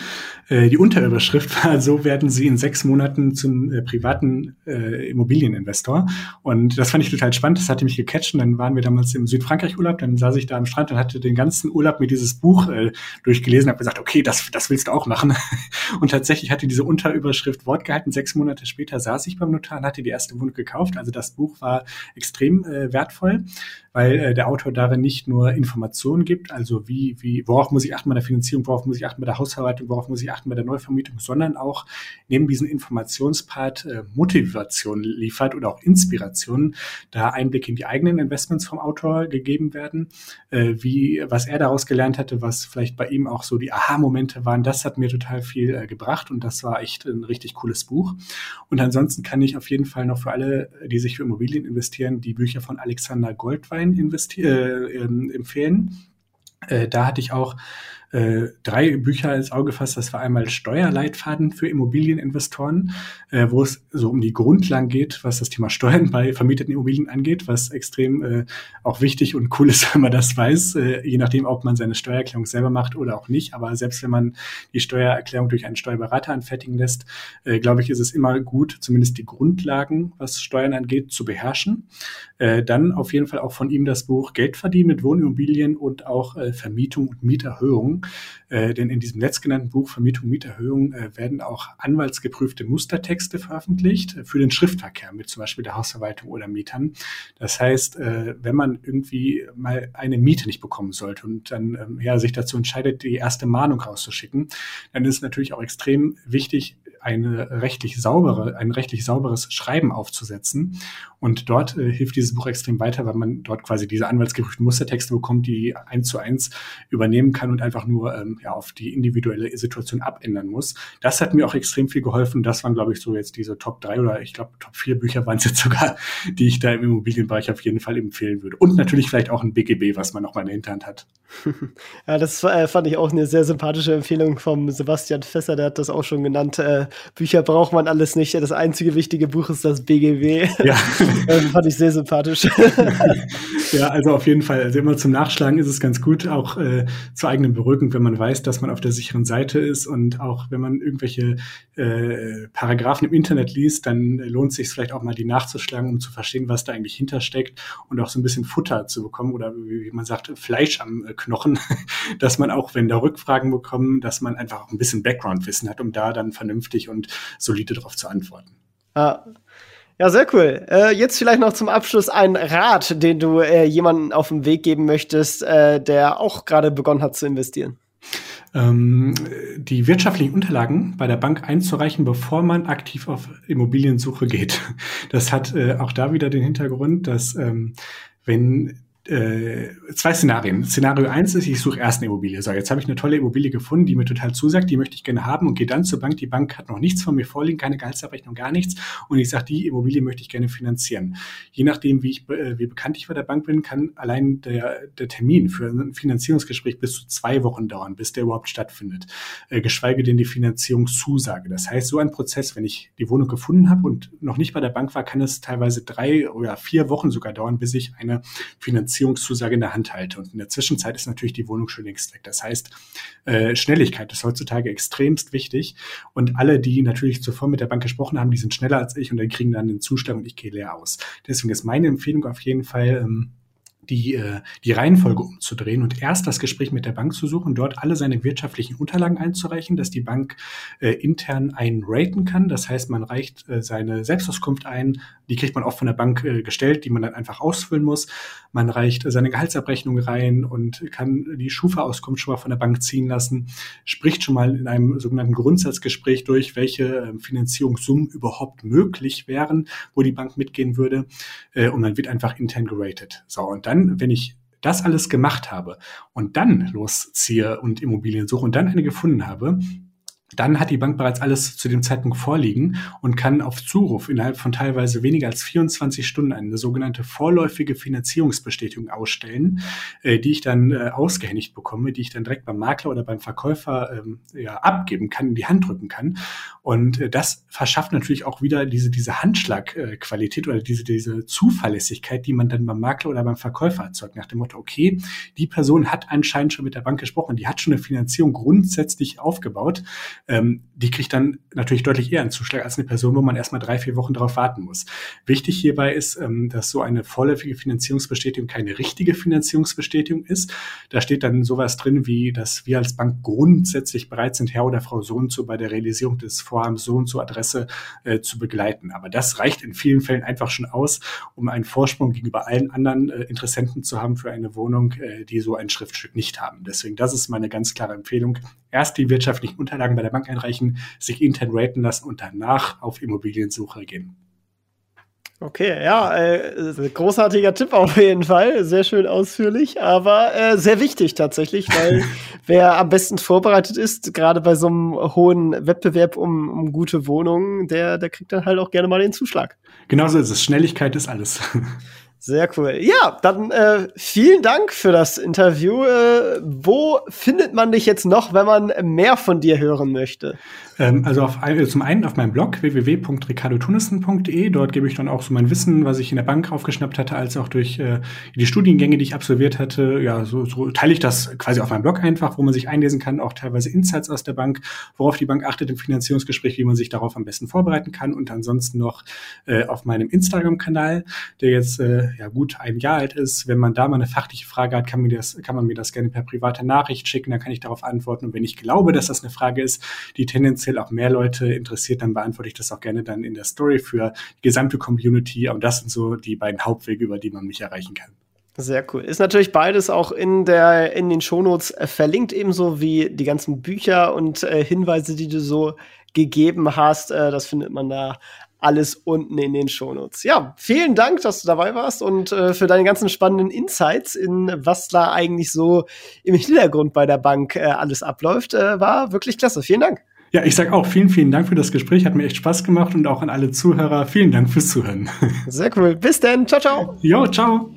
Äh, die Unterüberschrift war, so werden Sie in sechs Monaten zum äh, privaten äh, Immobilieninvestor. Und das fand ich total spannend, das hatte mich gecatcht. Und dann waren wir damals im Südfrankreich-Urlaub, dann saß ich da am Strand und hatte den ganzen Urlaub mir dieses Buch äh, durchgelesen, habe gesagt, okay, das, das willst du auch machen. und tatsächlich hatte diese Unterüberschrift Wort gehalten. Sechs Monate später saß ich beim Notar und hatte die erste Wohnung gekauft. Also das Buch war extrem äh, wertvoll, weil äh, der Autor darin nicht nur Informationen gibt, also wie, wie, worauf muss ich achten bei der Finanzierung, worauf muss ich achten bei der Hausverwaltung, worauf muss ich achten bei der Neuvermietung, sondern auch neben diesem Informationspart äh, Motivation liefert oder auch Inspiration, da Einblick in die eigenen Investments vom Autor gegeben werden, äh, wie, was er daraus gelernt hatte, was vielleicht bei ihm auch so die Aha-Momente waren, das hat mir total viel äh, gebracht und das war echt ein richtig cooles Buch. Und ansonsten kann ich auf jeden Fall noch für alle, die sich für Immobilien investieren, die Bücher von Alexander Goldwein investieren, äh, empfehlen. Äh, da hatte ich auch äh, drei Bücher ins Auge gefasst. Das war einmal Steuerleitfaden für Immobilieninvestoren, äh, wo es so um die Grundlagen geht, was das Thema Steuern bei vermieteten Immobilien angeht, was extrem äh, auch wichtig und cool ist, wenn man das weiß, äh, je nachdem, ob man seine Steuererklärung selber macht oder auch nicht. Aber selbst wenn man die Steuererklärung durch einen Steuerberater anfertigen lässt, äh, glaube ich, ist es immer gut, zumindest die Grundlagen, was Steuern angeht, zu beherrschen. Äh, dann auf jeden Fall auch von ihm das Buch Geld verdienen mit Wohnimmobilien und auch äh, Vermietung und Mieterhöhung äh, denn in diesem letztgenannten Buch Vermietung, Mieterhöhung äh, werden auch anwaltsgeprüfte Mustertexte veröffentlicht für den Schriftverkehr mit zum Beispiel der Hausverwaltung oder Mietern. Das heißt, äh, wenn man irgendwie mal eine Miete nicht bekommen sollte und dann ähm, ja, sich dazu entscheidet, die erste Mahnung rauszuschicken, dann ist es natürlich auch extrem wichtig, eine rechtlich saubere, ein rechtlich sauberes Schreiben aufzusetzen. Und dort äh, hilft dieses Buch extrem weiter, weil man dort quasi diese anwaltsgeprüften Mustertexte bekommt, die eins zu eins übernehmen kann und einfach nur ähm, ja, auf die individuelle Situation abändern muss. Das hat mir auch extrem viel geholfen. Das waren, glaube ich, so jetzt diese Top drei oder ich glaube Top vier Bücher waren es jetzt sogar, die ich da im Immobilienbereich auf jeden Fall empfehlen würde. Und natürlich vielleicht auch ein BGB, was man noch in der Hinterhand hat. ja, das äh, fand ich auch eine sehr sympathische Empfehlung vom Sebastian Fesser, der hat das auch schon genannt. Äh, Bücher braucht man alles nicht. Das einzige wichtige Buch ist das BGW. Ja. das fand ich sehr sympathisch. ja, also auf jeden Fall. Also immer zum Nachschlagen ist es ganz gut, auch äh, zur eigenen Beruhigung, wenn man weiß, dass man auf der sicheren Seite ist und auch wenn man irgendwelche äh, Paragraphen im Internet liest, dann lohnt es sich vielleicht auch mal die nachzuschlagen, um zu verstehen, was da eigentlich hintersteckt und auch so ein bisschen Futter zu bekommen oder wie man sagt, Fleisch am äh, Knochen, dass man auch, wenn da Rückfragen bekommen, dass man einfach auch ein bisschen Background-Wissen hat, um da dann vernünftig und solide darauf zu antworten. Ah. Ja, sehr cool. Äh, jetzt vielleicht noch zum Abschluss ein Rat, den du äh, jemanden auf den Weg geben möchtest, äh, der auch gerade begonnen hat zu investieren. Ähm, die wirtschaftlichen Unterlagen bei der Bank einzureichen, bevor man aktiv auf Immobiliensuche geht. Das hat äh, auch da wieder den Hintergrund, dass ähm, wenn äh, zwei Szenarien. Szenario eins ist, ich suche erst eine Immobilie. So, jetzt habe ich eine tolle Immobilie gefunden, die mir total zusagt, die möchte ich gerne haben und gehe dann zur Bank. Die Bank hat noch nichts von mir vorliegen, keine Gehaltsabrechnung, gar nichts. Und ich sage, die Immobilie möchte ich gerne finanzieren. Je nachdem, wie, ich, äh, wie bekannt ich bei der Bank bin, kann allein der, der Termin für ein Finanzierungsgespräch bis zu zwei Wochen dauern, bis der überhaupt stattfindet. Äh, geschweige denn die Finanzierungszusage. Das heißt, so ein Prozess, wenn ich die Wohnung gefunden habe und noch nicht bei der Bank war, kann es teilweise drei oder vier Wochen sogar dauern, bis ich eine Finanzierung Beziehungszusage in der Hand halte. Und in der Zwischenzeit ist natürlich die Wohnung schon längst weg. Das heißt, äh, Schnelligkeit ist heutzutage extremst wichtig. Und alle, die natürlich zuvor mit der Bank gesprochen haben, die sind schneller als ich und dann kriegen dann den Zustand und ich gehe leer aus. Deswegen ist meine Empfehlung auf jeden Fall, ähm, die, äh, die Reihenfolge umzudrehen und erst das Gespräch mit der Bank zu suchen, dort alle seine wirtschaftlichen Unterlagen einzureichen, dass die Bank äh, intern einen raten kann. Das heißt, man reicht äh, seine Selbstauskunft ein, die kriegt man oft von der Bank äh, gestellt, die man dann einfach ausfüllen muss. Man reicht seine Gehaltsabrechnung rein und kann die Schufa-Auskunft schon mal von der Bank ziehen lassen, spricht schon mal in einem sogenannten Grundsatzgespräch durch, welche äh, Finanzierungssummen überhaupt möglich wären, wo die Bank mitgehen würde. Äh, und man wird einfach intern geratet. So, und dann, wenn ich das alles gemacht habe und dann losziehe und Immobilien suche und dann eine gefunden habe, dann hat die Bank bereits alles zu dem Zeitpunkt vorliegen und kann auf Zuruf innerhalb von teilweise weniger als 24 Stunden eine sogenannte vorläufige Finanzierungsbestätigung ausstellen, äh, die ich dann äh, ausgehändigt bekomme, die ich dann direkt beim Makler oder beim Verkäufer ähm, ja, abgeben kann, in die Hand drücken kann. Und äh, das verschafft natürlich auch wieder diese, diese Handschlagqualität oder diese, diese Zuverlässigkeit, die man dann beim Makler oder beim Verkäufer erzeugt, nach dem Motto, okay, die Person hat anscheinend schon mit der Bank gesprochen, die hat schon eine Finanzierung grundsätzlich aufgebaut ähm, die kriegt dann natürlich deutlich eher einen Zuschlag als eine Person, wo man erstmal drei, vier Wochen darauf warten muss. Wichtig hierbei ist, ähm, dass so eine vorläufige Finanzierungsbestätigung keine richtige Finanzierungsbestätigung ist. Da steht dann sowas drin wie, dass wir als Bank grundsätzlich bereit sind, Herr oder Frau so und so bei der Realisierung des Vorhabens so und so Adresse äh, zu begleiten. Aber das reicht in vielen Fällen einfach schon aus, um einen Vorsprung gegenüber allen anderen äh, Interessenten zu haben für eine Wohnung, äh, die so ein Schriftstück nicht haben. Deswegen, das ist meine ganz klare Empfehlung. Erst die wirtschaftlichen Unterlagen bei der Bank einreichen, sich intern raten lassen und danach auf Immobiliensuche gehen. Okay, ja, äh, großartiger Tipp auf jeden Fall. Sehr schön ausführlich, aber äh, sehr wichtig tatsächlich, weil wer am besten vorbereitet ist, gerade bei so einem hohen Wettbewerb um, um gute Wohnungen, der, der kriegt dann halt auch gerne mal den Zuschlag. Genauso ist es. Schnelligkeit ist alles. Sehr cool. Ja, dann äh, vielen Dank für das Interview. Äh, wo findet man dich jetzt noch, wenn man mehr von dir hören möchte? Ähm, also auf, äh, zum einen auf meinem Blog www.ricardotunissen.de. Dort gebe ich dann auch so mein Wissen, was ich in der Bank aufgeschnappt hatte, als auch durch äh, die Studiengänge, die ich absolviert hatte. Ja, so, so teile ich das quasi auf meinem Blog einfach, wo man sich einlesen kann, auch teilweise Insights aus der Bank, worauf die Bank achtet im Finanzierungsgespräch, wie man sich darauf am besten vorbereiten kann und ansonsten noch äh, auf meinem Instagram-Kanal, der jetzt äh, ja gut ein Jahr alt ist. Wenn man da mal eine fachliche Frage hat, kann, mir das, kann man mir das gerne per private Nachricht schicken, dann kann ich darauf antworten. Und wenn ich glaube, dass das eine Frage ist, die tendenziell auch mehr Leute interessiert, dann beantworte ich das auch gerne dann in der Story für die gesamte Community. Und das sind so die beiden Hauptwege, über die man mich erreichen kann. Sehr cool. Ist natürlich beides auch in der in den Shownotes äh, verlinkt, ebenso wie die ganzen Bücher und äh, Hinweise, die du so gegeben hast. Äh, das findet man da alles unten in den Shownotes. Ja, vielen Dank, dass du dabei warst und äh, für deine ganzen spannenden Insights in was da eigentlich so im Hintergrund bei der Bank äh, alles abläuft. Äh, war wirklich klasse. Vielen Dank. Ja, ich sage auch vielen, vielen Dank für das Gespräch. Hat mir echt Spaß gemacht und auch an alle Zuhörer vielen Dank fürs Zuhören. Sehr cool. Bis dann. Ciao, ciao. Jo, ciao.